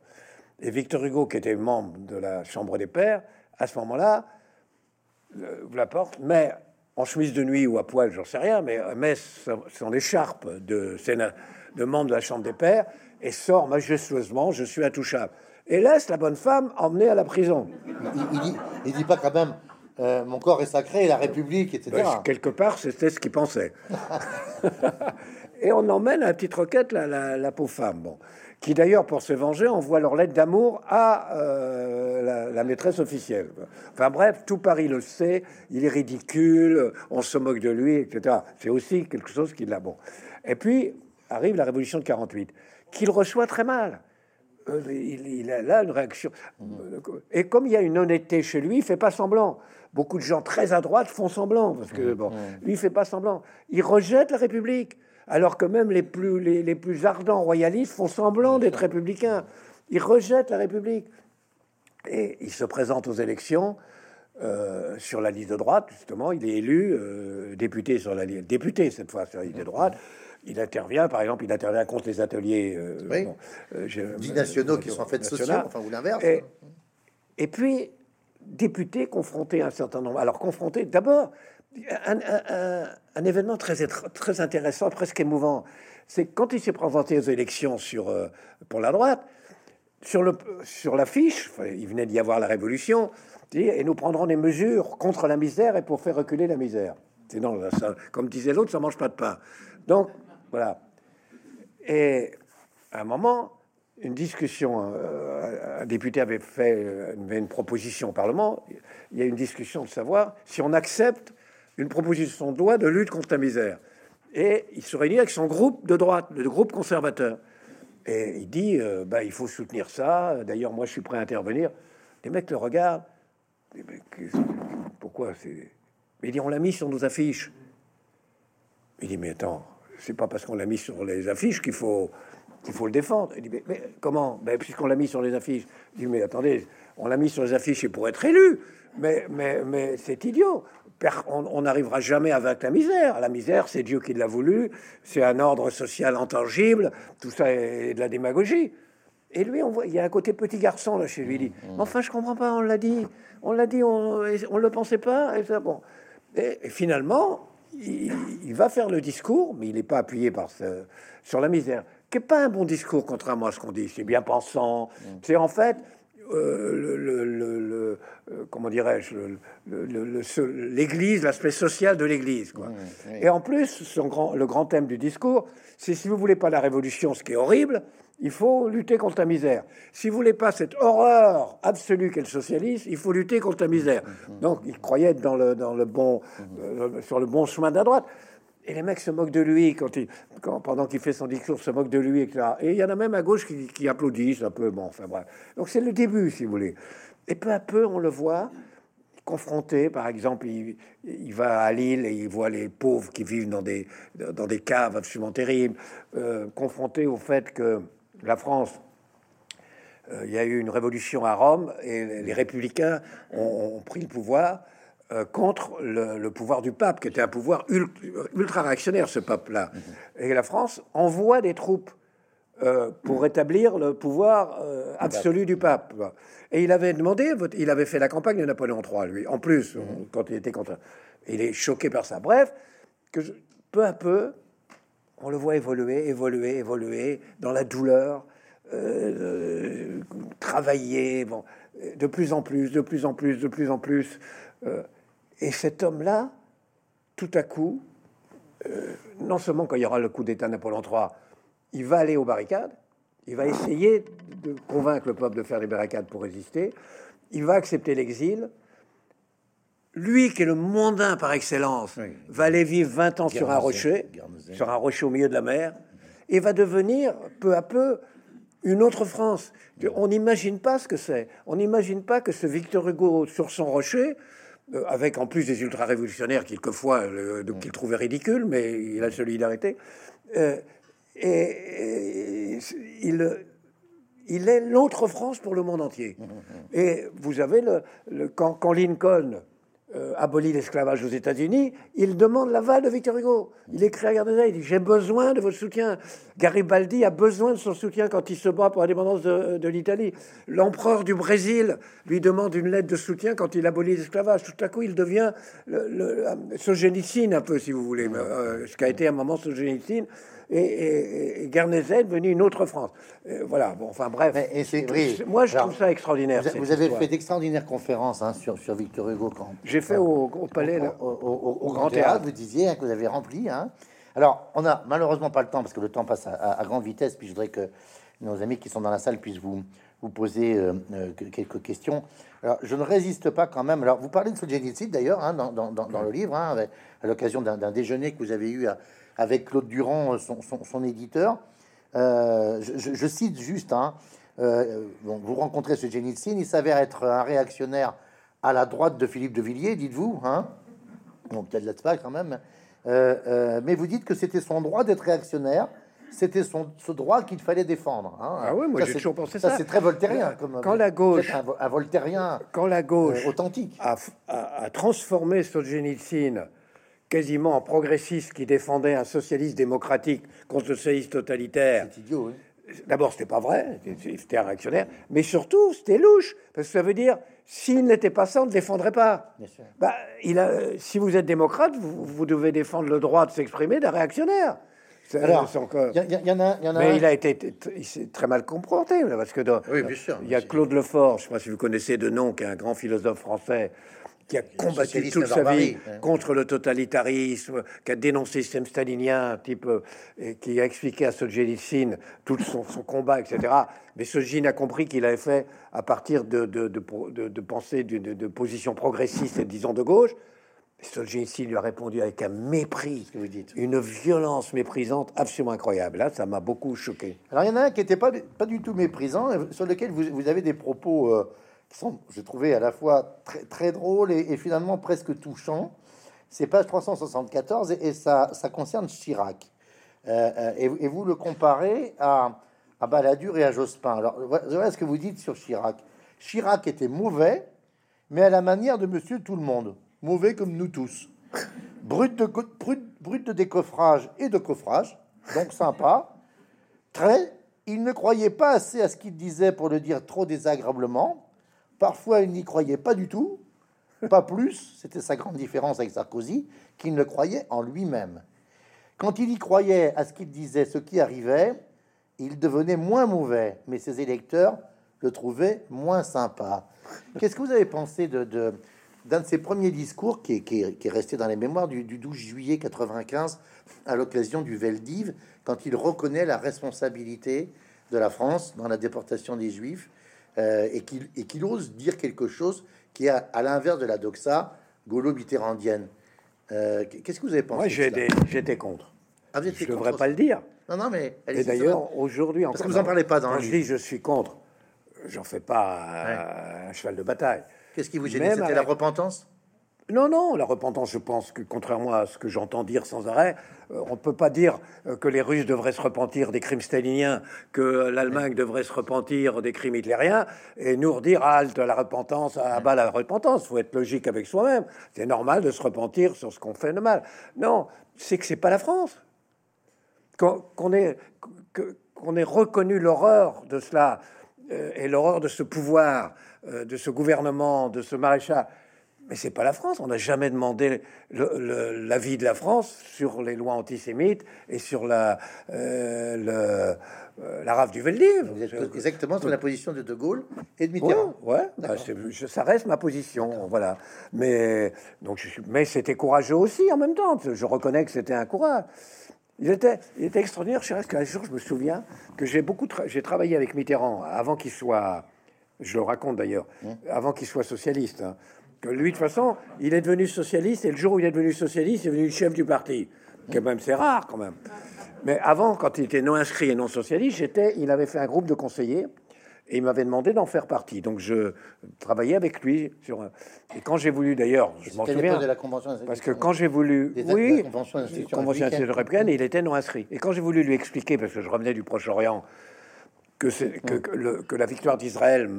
Et Victor Hugo, qui était membre de la Chambre des Pairs, à ce moment-là, vous la porte, mais en chemise de nuit ou à poil, j'en sais rien, mais met son écharpe de, Sénat, de membre de la Chambre des Pairs et sort majestueusement Je suis intouchable. Et laisse la bonne femme emmenée à la prison. Il, dit, dit pas quand même euh, Mon corps est sacré, la République, etc. quelque part, c'était ce qu'il pensait. et on emmène à la petite requête la, la, la pauvre femme. Bon qui d'ailleurs, pour se venger, envoient leur lettre d'amour à euh, la, maîtresse officielle. Enfin bref, tout Paris le sait, il est ridicule, on se moque de lui, etc. C'est aussi quelque chose qui l'a bon. Et puis arrive la révolution de 48, qu'il reçoit très mal. Euh, il, a là une réaction. Et comme il y a une honnêteté chez lui, il fait pas semblant. Beaucoup de gens très à droite font semblant, parce que bon, lui, il fait pas semblant. Il rejette la République alors que même les plus, les, plus ardents royalistes font semblant d'être républicains. Ils rejettent la République. Et il se présente aux élections euh, sur la liste de droite, justement. Il est élu euh, député sur la liste, député cette fois sur la liste de droite. Il intervient, par exemple, il intervient contre les ateliers euh, oui. nationaux qui sont en fait sociaux, enfin ou l'inverse. Et, puis, député confronté à un certain nombre. Alors, confronté d'abord, un, événement très, très intéressant, presque émouvant. C'est quand il s'est présenté aux élections sur, euh, pour la droite, sur, le, sur l'affiche, il venait d'y avoir la révolution, et nous prendrons des mesures contre la misère et pour faire reculer la misère. Sinon, ça, comme disait l'autre, ça mange pas de pain. Donc, voilà. Et à un moment, une discussion, euh, un député avait fait euh, une proposition au Parlement, il y a une discussion de savoir si on accepte une proposition de loi de lutte contre la misère. Et il se réunit avec son groupe de droite, le groupe conservateur. Et il dit, euh, bah, il faut soutenir ça. D'ailleurs, moi, je suis prêt à intervenir. Les mecs le regardent. pourquoi c'est... Il dit, on l'a mis sur nos affiches. Il dit, mais attends, c'est pas parce qu'on l'a mis sur les affiches qu'il faut faut le défendre. Il dit, mais, comment? Ben, Puisqu'on l'a mis sur les affiches. Il dit, mais attendez, on l'a mis sur les affiches et pour être élu. Mais, mais, mais c'est idiot on n'arrivera jamais à vaincre la misère. La misère, c'est Dieu qui l'a voulu, c'est un ordre social intangible, tout ça est de la démagogie. Et lui, on voit, il y a un côté petit garçon là chez lui. Il dit, mmh, mmh. enfin, je comprends pas, on l'a dit, on l'a dit, on, on le pensait pas. Et, ça, bon. et, finalement, il, va faire le discours, mais il n'est pas appuyé par ce, sur la misère, qui n'est pas un bon discours, contrairement à ce qu'on dit. C'est bien pensant. Mmh. C'est en fait euh, le, le, euh, comment dirais-je, l'Église, l'aspect social de l'Église. Quoi. Et en plus, son grand, le grand thème du discours, c'est si vous voulez pas la révolution, ce qui est horrible, il faut lutter contre la misère. Si vous voulez pas cette horreur absolue qu'est le socialisme, il faut lutter contre la misère. Donc, il croyait dans le, dans le bon, euh, sur le bon chemin de la droite. Et les mecs se moquent de lui quand il, quand, pendant qu'il fait son discours, se moquent de lui, etc. Et il y en a même à gauche qui, applaudissent un peu. Bon, enfin bref. Donc c'est le début, si vous voulez. Et peu à peu, on le voit confronté, par exemple, il, va à Lille et il voit les pauvres qui vivent dans des, dans des caves absolument terribles, euh, confronté au fait que la France, euh, il y a eu une révolution à Rome et les républicains ont pris le pouvoir. Euh, contre le, pouvoir du pape, qui était un pouvoir ultra, réactionnaire, ce pape-là. Mhm. Et la France envoie des troupes euh, pour rétablir le pouvoir euh, absolu du pape. Et il avait demandé, il avait fait la campagne de Napoléon III, lui, en plus, mhm. quand il était contre. Il est choqué par ça. Bref, que peu à peu, on le voit évoluer, évoluer, évoluer dans la douleur, travailler, bon, de plus en plus, de plus en plus, de plus en plus. Et cet homme-là, tout à coup, euh, non seulement quand il y aura le coup d'État Napoléon III, il va aller aux barricades, il va essayer de convaincre le peuple de faire des barricades pour résister, il va accepter l'exil. Lui, qui est le mondain par excellence, va aller vivre 20 ans sur un rocher, sur un rocher au milieu de la mer, et va devenir peu à peu une autre France. On n'imagine pas ce que c'est. On n'imagine pas que ce Victor Hugo sur son rocher avec en plus des ultra-révolutionnaires quelquefois qu'il trouvait ridicule, mais il a la solidarité. Euh, et, il, il est l'autre France pour le monde entier. Et vous avez le, quand, Lincoln euh, abolit l'esclavage aux États-Unis, il demande l'aval de Victor Hugo. Il écrit à Garnezet, il dit J'ai besoin de votre soutien. Garibaldi a besoin de son soutien quand il se bat pour l'indépendance de, de l'Italie. L'empereur du Brésil lui demande une lettre de soutien quand il abolit l'esclavage. Tout à coup, il devient le, Solzhenitsyn, un peu, si vous voulez, euh, ce qu'a été un moment et, et, est devenu une autre France. Euh, voilà, bon, enfin bref. Moi, je trouve ça extraordinaire. Vous, avez fait d'extraordinaires conférences hein, sur, sur Victor Hugo quand J'ai fait au, Palais, au, Grand Théâtre. Vous disiez hein, que vous avez rempli. Hein. Alors, on a malheureusement pas le temps parce que le temps passe à, grande vitesse. Puis je voudrais que nos amis qui sont dans la salle puissent vous, vous poser euh, euh, quelques questions. Alors, je ne résiste pas quand même. Alors, vous parlez de ce génocide d'ailleurs hein, dans, dans, dans, le livre, à l'occasion d'un déjeuner que vous avez eu à, avec Claude Durand, son, éditeur. Euh, je, cite juste, hein, euh, vous rencontrez ce Génitzine, il s'avère être un réactionnaire à la droite de Philippe de Villiers, dites-vous, hein donc peut-être là pas quand même, euh, mais vous dites que c'était son droit d'être réactionnaire, c'était son ce droit qu'il fallait défendre. Hein. Ah oui, moi j'ai toujours pensé ça. c'est très voltairien. Comme, quand la gauche, un, voltairien, quand la gauche authentique, a, a, a transformé Solzhenitsyn quasiment en progressiste qui défendait un socialiste démocratique contre le socialiste totalitaire. C'est idiot, D'abord, c'était pas vrai, c'était un réactionnaire, mais surtout, c'était louche, parce que ça veut dire, s'il n'était pas ça, on ne défendrait pas. Bah, il a, si vous êtes démocrate, vous, devez défendre le droit de s'exprimer d'un réactionnaire. Alors, il y, en a, y en a mais il a été il très mal comporté, parce que dans, oui, bien sûr, il y a Claude Lefort, je ne sais pas si vous connaissez de nom, qui est un grand philosophe français, qui a combattu toute sa vie contre le totalitarisme, qui a dénoncé le système stalinien, type, et qui a expliqué à Solzhenitsyn tout son, combat, etc. Mais Solzhenitsyn a compris qu'il avait fait à partir de, de, de, de pensée de, de, position progressiste et disons de gauche. Solzhenitsyn lui a répondu avec un mépris, vous dites? une violence méprisante absolument incroyable. Là, ça m'a beaucoup choqué. Alors, il y en a un qui n'était pas, pas du tout méprisant, sur lequel vous, vous avez des propos euh, j'ai trouvé, à la fois très, drôles et, finalement presque touchants. C'est page 374 et, ça, ça concerne Chirac. Euh, euh, et, vous le comparez à, à Balladur et à Jospin. Alors, voilà ce que vous dites sur Chirac. Chirac était mauvais, mais à la manière de monsieur tout le monde. Mauvais comme nous tous. Brut de, de décoffrage et de coffrage, donc sympa. Très, il ne croyait pas assez à ce qu'il disait pour le dire trop désagréablement. Parfois, il n'y croyait pas du tout, pas plus, c'était sa grande différence avec Sarkozy, qu'il ne croyait en lui-même. Quand il y croyait à ce qu'il disait, ce qui arrivait, il devenait moins mauvais, mais ses électeurs le trouvaient moins sympa. Qu'est-ce que vous avez pensé de, d'un de ses premiers discours qui est, resté dans les mémoires du, 12 juillet 95 à l'occasion du Veldiv, quand il reconnaît la responsabilité de la France dans la déportation des Juifs euh, et qu'il ose dire quelque chose qui est à, l'inverse de la doxa gaulo-mitterrandienne. Euh, qu'est-ce que vous avez pensé Moi, j'étais contre. Ah, je ne devrais pas le dire. Non, non, mais... Et d'ailleurs, aujourd'hui... Parce que vous en parlez pas dans Quand je dis je suis contre, j'en fais pas un cheval de bataille. Qu'est-ce qui vous gêne C'était la repentance? Non, non, la repentance, je pense que contrairement à ce que j'entends dire sans arrêt, euh, on ne peut pas dire euh, que les Russes devraient se repentir des crimes staliniens, que l'Allemagne devrait se repentir des crimes hitlériens, et nous redire halte la repentance, à bas la repentance. faut être logique avec soi-même. C'est normal de se repentir sur ce qu'on fait de mal. Non, c'est que c'est pas la France. Qu'on ait, qu'on ait reconnu l'horreur de cela euh, et l'horreur de ce pouvoir, de ce gouvernement, de ce maréchal. Mais c'est pas la France. On n'a jamais demandé l'avis de la France sur les lois antisémites et sur la, euh, euh, la rave du Veldiv. Vous êtes exactement sur la position de De Gaulle et de Mitterrand. Ouais, bah, ça reste ma position, voilà. Mais donc, mais c'était courageux aussi en même temps. Je reconnais que c'était un courage. Il était, il était extraordinaire. Je qu'un jour, je me souviens que j'ai beaucoup, j'ai travaillé avec Mitterrand avant qu'il soit, je le raconte d'ailleurs, mmh. avant qu'il soit socialiste. Hein que lui, de toute façon, il est devenu socialiste, et le jour où il est devenu socialiste, il est devenu chef du parti. Quand même, c'est rare, quand même. Mais avant, quand il était non inscrit et non socialiste, j'étais, il avait fait un groupe de conseillers, et il m'avait demandé d'en faire partie. Donc je travaillais avec lui sur. Et quand j'ai voulu, d'ailleurs, je m'en souviens, de la convention parce que quand j'ai voulu, oui, convention, convention républicaine, il était non inscrit. Et quand j'ai voulu lui expliquer, parce que je revenais du Proche-Orient que, que, que le- que la victoire d'Israël,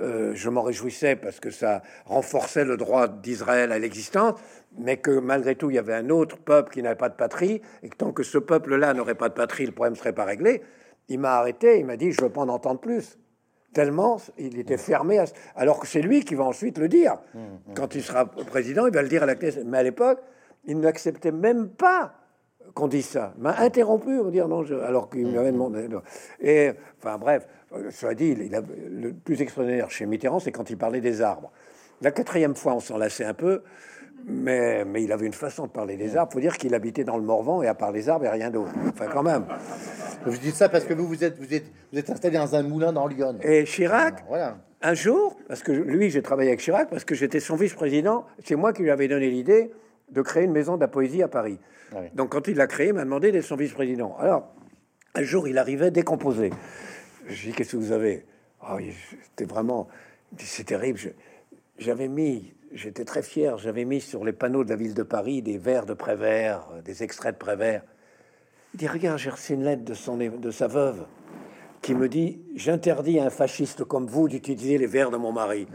euh, je m'en réjouissais parce que ça renforçait le droit d'Israël à l'existence, mais que malgré tout, il y avait un autre peuple qui n'avait pas de patrie, et que tant que ce peuple-là n'aurait pas de patrie, le problème ne serait pas réglé. Il m'a arrêté, il m'a dit, je veux pas en entendre plus. Tellement il était fermé, à alors que c'est lui qui va ensuite le dire. Quand il sera président, il va le dire à la Knesset. Mais à l'époque, il n'acceptait même pas qu'on dise ça. Il m'a interrompu pour dire non, je- alors qu'il m'avait demandé. non. Et enfin bref, cela dit, il, il a, le plus extraordinaire chez Mitterrand, c'est quand il parlait des arbres. La quatrième fois, on s'en lassait un peu, mais, mais il avait une façon de parler des arbres. faut dire qu'il habitait dans le Morvan et à part les arbres, il a rien d'autre. Enfin, quand même. Je dis ça parce que vous, vous êtes, vous êtes, vous êtes installé dans un moulin dans Lyon. Et Chirac, Voilà. un jour, parce que lui, j'ai travaillé avec Chirac, parce que j'étais son vice-président, c'est moi qui lui avais donné l'idée de créer une maison de la poésie à Paris. Ah oui. Donc, quand il l'a créé, il m'a demandé d'être son vice-président. Alors, un jour, il arrivait décomposé. Je dis, qu'est-ce que vous avez? Ah C'était vraiment... C'est terrible. J'avais mis, j'étais très fier, j'avais mis sur les panneaux de la ville de Paris des vers de Prévert, euh, des extraits de Prévert. Il dit, regarde, j'ai reçu une lettre de, son, de sa veuve qui me dit J'interdis à un fasciste comme vous d'utiliser les vers de mon mari.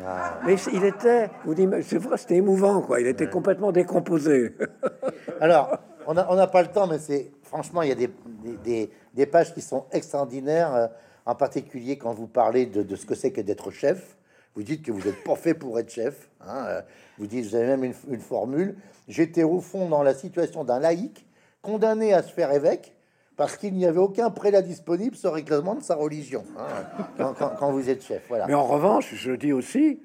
Mais il était, vous dites, c'est vrai, c'était émouvant, quoi. Il était complètement décomposé. Alors, on n'a on pas le temps, mais c'est franchement, il y a des, des, pages qui sont extraordinaires, euh, en particulier quand vous parlez de, de ce que c'est que d'être chef. Vous dites que vous n'êtes pas fait pour être chef. hein, euh, vous dites, vous avez même une, une formule. J'étais au fond dans la situation d'un laïc condamné à se faire évêque parce qu'il n'y avait aucun prélat disponible sur règlement de sa religion. hein, quand, quand- quand vous êtes chef, voilà. Mais en revanche, je dis aussi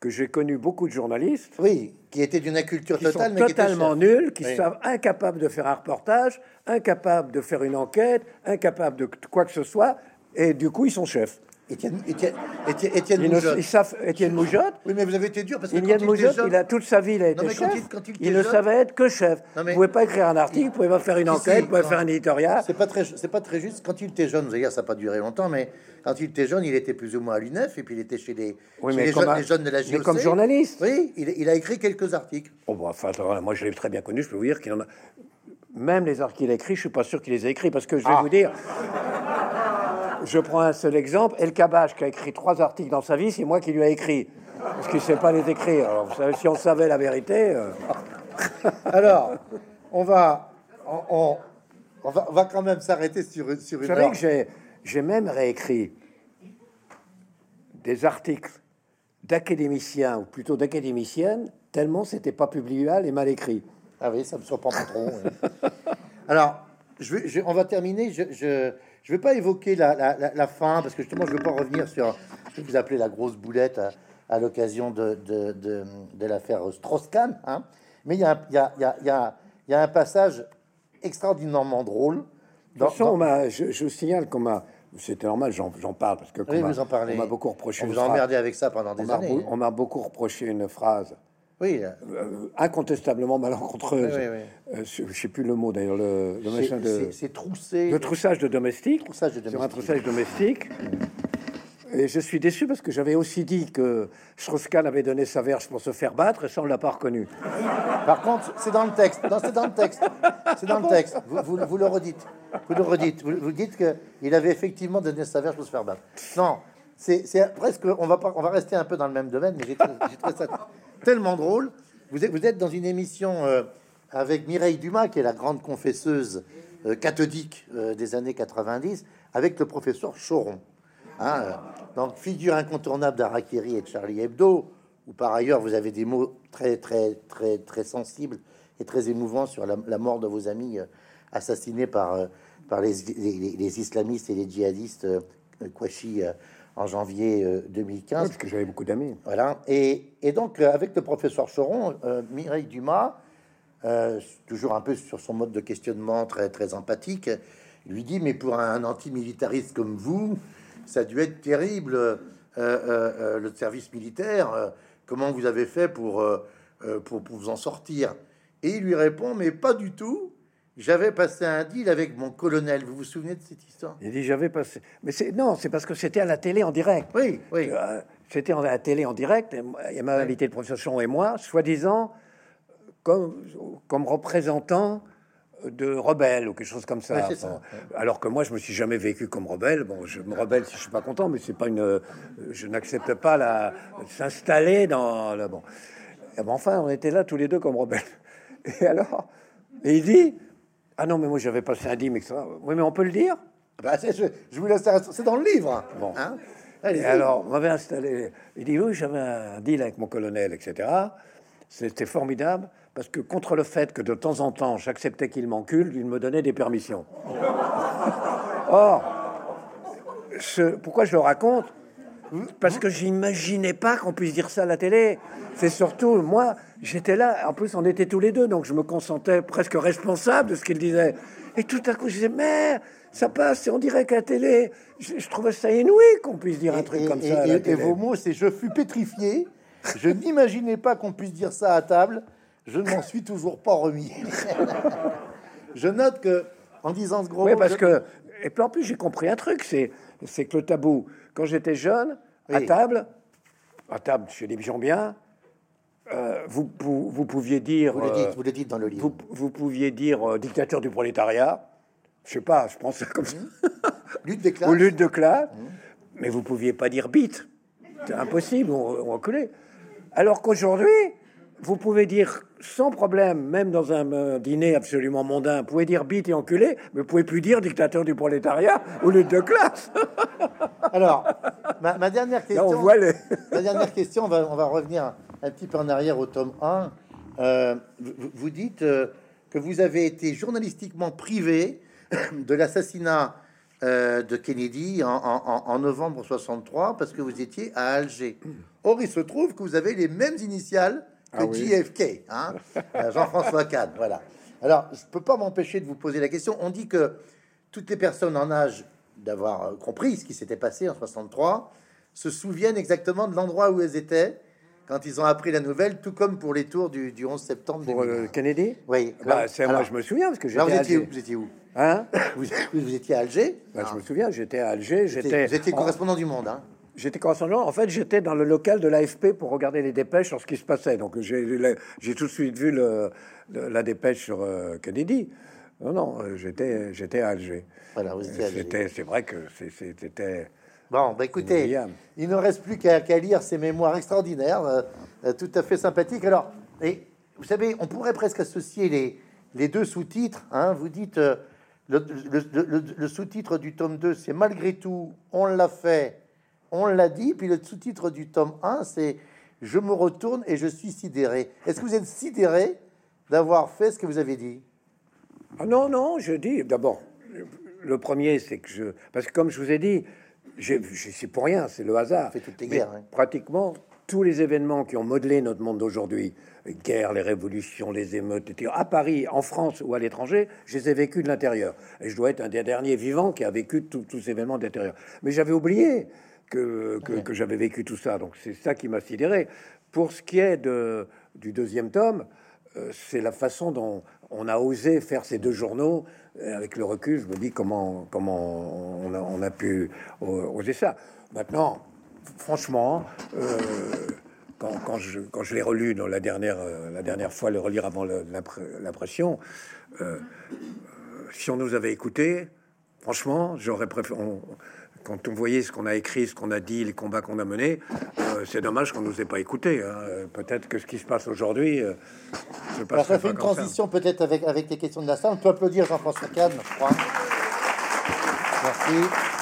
que j'ai connu beaucoup de journalistes Oui, qui était d'une inculture qui totale, sont mais totalement nuls, qui Oui. savent incapables de faire un reportage, incapables de faire une enquête, incapables de quoi que ce soit, et du coup, ils sont chefs. Étienne, Étienne, Étienne, Étienne Ils, Moujotte. ils savent, Étienne Moujotte, Oui, mais vous avez été dur parce que Étienne quand il était Moujotte, jeune- il a toute sa vie, il a été mais quand chef. il- quand il Il, ne jeune- savait être que chef. Non, mais- Vous pouvez pas écrire un article, vous pouvez pas faire une enquête, si, vous pouvez quand- faire un éditorial. C'est pas très, c'est pas très juste. Quand il était jeune, dire, ça n'a pas duré longtemps, mais quand il était jeune, il était plus ou moins à l'UNEF et puis il était chez les, Oui, chez mais les, comme jeunes, un- les jeunes de la mais JOC. comme journaliste. Oui, il, a écrit quelques articles. Oh, bon, enfin, voilà, moi, je l'ai très bien connu. Je peux vous dire qu'il en a. Même les articles qu'il a écrits, je suis pas sûr qu'il les a écrits parce que je vais Ah. vous dire. Je prends un seul exemple. El Kabash, qui a écrit trois articles dans sa vie, c'est moi qui lui ai écrit. Parce qu'il ne sait pas les écrire. Alors, vous savez, si on savait la vérité. euh, Alors, on va, on, on- on va, on va quand même s'arrêter sur, une- sur une. alors, que j'ai, j'ai même réécrit des articles d'académiciens, ou plutôt d'académiciennes, tellement c'était pas publiable et mal écrit. Ah oui, ça me surprend pas trop. Alors, je vais, je- on va terminer. Je je, je vais pas évoquer la, la, la- la fin parce que justement, je veux pas revenir sur ce que vous appelez la grosse boulette à, à l'occasion de, de, de, de l'affaire Strauss-Kahn. hein. Mais il y a, un- y, y, y, a, passage extraordinairement drôle. Dans, façon, dans- on je, je signale qu'on m'a. C'était normal, j'en, parle parce que oui, vous en parlez. on m'a beaucoup reproché. On vous a phrase. emmerdé avec ça pendant On des années. beau- on m'a beaucoup reproché une phrase Oui, euh, euh, incontestablement malencontreuse. Oui, oui, Euh, je ne sais plus le mot d'ailleurs, le, le machin de. c'est- troussé. Le troussage de domestique. Troussage de Sur un domestique. troussage domestique. Et je suis déçu parce que j'avais aussi dit que Strauss-Kahn avait donné sa verge pour se faire battre et ça, on l'a pas reconnu. Par contre, c'est dans le texte. C'est dans le texte. C'est dans le texte. Vous, vous, vous le redites. Vous le redites. Vous, vous dites que il avait effectivement donné sa verge pour se faire battre. Non, c'est presque. On va pas, on va rester un peu dans le même domaine, mais j'ai trouvé ça tellement drôle. Vous êtes, vous êtes dans une émission euh, avec Mireille Dumas, qui est la grande confesseuse euh, cathodique euh, des années 90, avec le professeur Choron. Hein, euh, donc, figure incontournable d'Arakiri et de Charlie Hebdo, où par ailleurs vous avez des mots très, très, très, très sensibles et très émouvants sur la, mort de vos amis assassinés par, par les, islamistes et les djihadistes en janvier euh, 2015. Parce que j'avais beaucoup d'amis. Voilà. Et, et donc, euh, avec le professeur Choron, euh, Mireille Dumas, euh, toujours un peu sur son mode de questionnement très, très empathique, lui dit Mais pour un antimilitariste comme vous, ça a dû être terrible, euh, euh, euh, le service militaire. euh, comment vous avez fait pour, euh, euh, pour, pour vous en sortir? Et il lui répond Mais pas du tout. J'avais passé un deal avec mon colonel. Vous vous souvenez de cette histoire? Il dit j'avais passé. Mais c'est non, c'est parce que c'était à la télé en direct. Oui, oui. Euh, C'était à la télé en direct. et Il m'a invité le professeur Chon et moi, soi-disant, comme, comme représentant de rebelle ou quelque chose comme ça. Bon, Alors que moi, je me suis jamais vécu comme rebelle. Bon, je me rebelle si je suis pas content, mais c'est pas une. Je n'accepte pas la s'installer dans le bon. Et ben, enfin, on était là tous les deux comme rebelles. Et alors, et il dit, ah non, mais moi j'avais passé un dîme, etc. Oui, mais on peut le dire. Bah, je, je vous laisse. C'est dans le livre. Bon. Hein? Allez, alors, on m'avait installé. Il dit oui, j'avais un deal avec mon colonel, etc. C'était formidable parce que contre le fait que de temps en temps j'acceptais qu'il m'encule, il me donnait des permissions. Or, ce- pourquoi je le raconte? Parce que j'imaginais pas qu'on puisse dire ça à la télé. C'est surtout moi, j'étais là. En plus, on était tous les deux, donc je me consentais presque responsable de ce qu'il disait. Et tout à coup, je disais mais ça passe, c'est en direct à la télé. Je, je trouvais ça inouï qu'on puisse dire un truc et, comme et- ça. à et- la et télé. vos mots, c'est je fus pétrifié. Je n'imaginais pas qu'on puisse dire ça à table. Je ne m'en suis toujours pas remis. je note que en disant ce gros Oui, mot, parce je- que et puis en plus j'ai compris un truc, c'est que le tabou. Quand j'étais jeune, à table, à table chez les gens bien, euh, vous, vous pouviez dire, vous le euh, dites, vous le dites dans le livre. vous, vous pouviez dire euh, dictateur du prolétariat. Je sais pas, je pense ça comme ça. Lutte des classes. Ou lutte de classe, mais vous pouviez pas dire bite. C'est impossible, on, on reculait. Alors qu'aujourd'hui, vous pouvez dire sans problème, même dans un euh, dîner absolument mondain, vous pouvez dire bite et enculé, mais vous pouvez plus dire dictateur du prolétariat ou lutte de classe. Alors, ma, ma dernière Là, question. on voit les. La dernière question, on va, on va revenir un petit peu en arrière au tome 1. Euh, vous, vous dites euh, que vous avez été journalistiquement privé de l'assassinat euh, de Kennedy en, en- en- en novembre 63 parce que vous étiez à Alger. Or, il se trouve que vous avez les mêmes initiales que Ah oui. JFK, hein, euh, Jean-François Kahn. Voilà. Alors, je peux pas m'empêcher de vous poser la question. On dit que toutes les personnes en âge d'avoir euh, compris ce qui s'était passé en 63 se souviennent exactement de l'endroit où elles étaient quand ils ont appris la nouvelle, tout comme pour les tours du, du 11 septembre Pour 2001. euh, Kennedy Oui. Bah, Alors- moi, je me souviens, parce que j'étais vous étiez, où- vous étiez où? Hein? Vous, vous étiez à Alger? Bah, Ah. Je me souviens, j'étais à Alger, Vous j'étais. étiez- Vous étiez en- correspondant du Monde, hein J'étais correspondant. En fait, j'étais dans le local de l'AFP pour regarder les dépêches sur ce qui se passait. Donc, j'ai tout de suite vu le, le- la dépêche sur euh, Kennedy. Non, non, j'étais j'étais à Alger. Voilà, vous étiez à Alger. C'est vrai que c'était. Bon, bah écoutez, William. il ne reste plus qu'à qu'à lire ces mémoires extraordinaires, euh, euh, tout à fait sympathiques. Alors, et vous savez, on pourrait presque associer les, les deux sous-titres. hein. Vous dites, le- le sous-titre du tome 2, c'est Malgré tout, on l'a fait, on l'a dit. Puis le sous-titre du tome 1, c'est Je me retourne et je suis sidéré. Est-ce que vous êtes sidéré d'avoir fait ce que vous avez dit? Ah non, non, je dis d'abord. Le premier, c'est que je. Parce que, comme je vous ai dit, suis pour rien, c'est le hasard. fait toutes les guerres, hein. Pratiquement tous les événements qui ont modelé notre monde d'aujourd'hui, les guerres, les révolutions, les émeutes, etc., à Paris, en France ou à l'étranger, je les ai vécus de l'intérieur. Et je dois être un des derniers vivants qui a vécu tous ces événements de l'intérieur. Mais j'avais oublié que, que, que j'avais vécu tout ça. Donc c'est ça qui m'a sidéré. Pour ce qui est de, du deuxième tome, euh, c'est la façon dont on a osé faire ces deux journaux. Avec le recul, je me dis comment, comment on, a, on a pu euh, oser ça. Maintenant, franchement, euh, quand, quand je, quand je l'ai relu dans la dernière, la dernière fois, le relire avant l'impression, euh, si on nous avait écoutés, franchement, j'aurais préféré. on- quand on voyait ce qu'on a écrit, ce qu'on a dit, les combats qu'on a menés, euh, c'est dommage qu'on nous ait pas écoutés. hein. Peut-être que ce qui se passe aujourd'hui, euh, se Alors, passerait ça fait une transition peut-être avec, avec les questions de la salle. On peut applaudir Jean-François Kahn, je crois. Merci.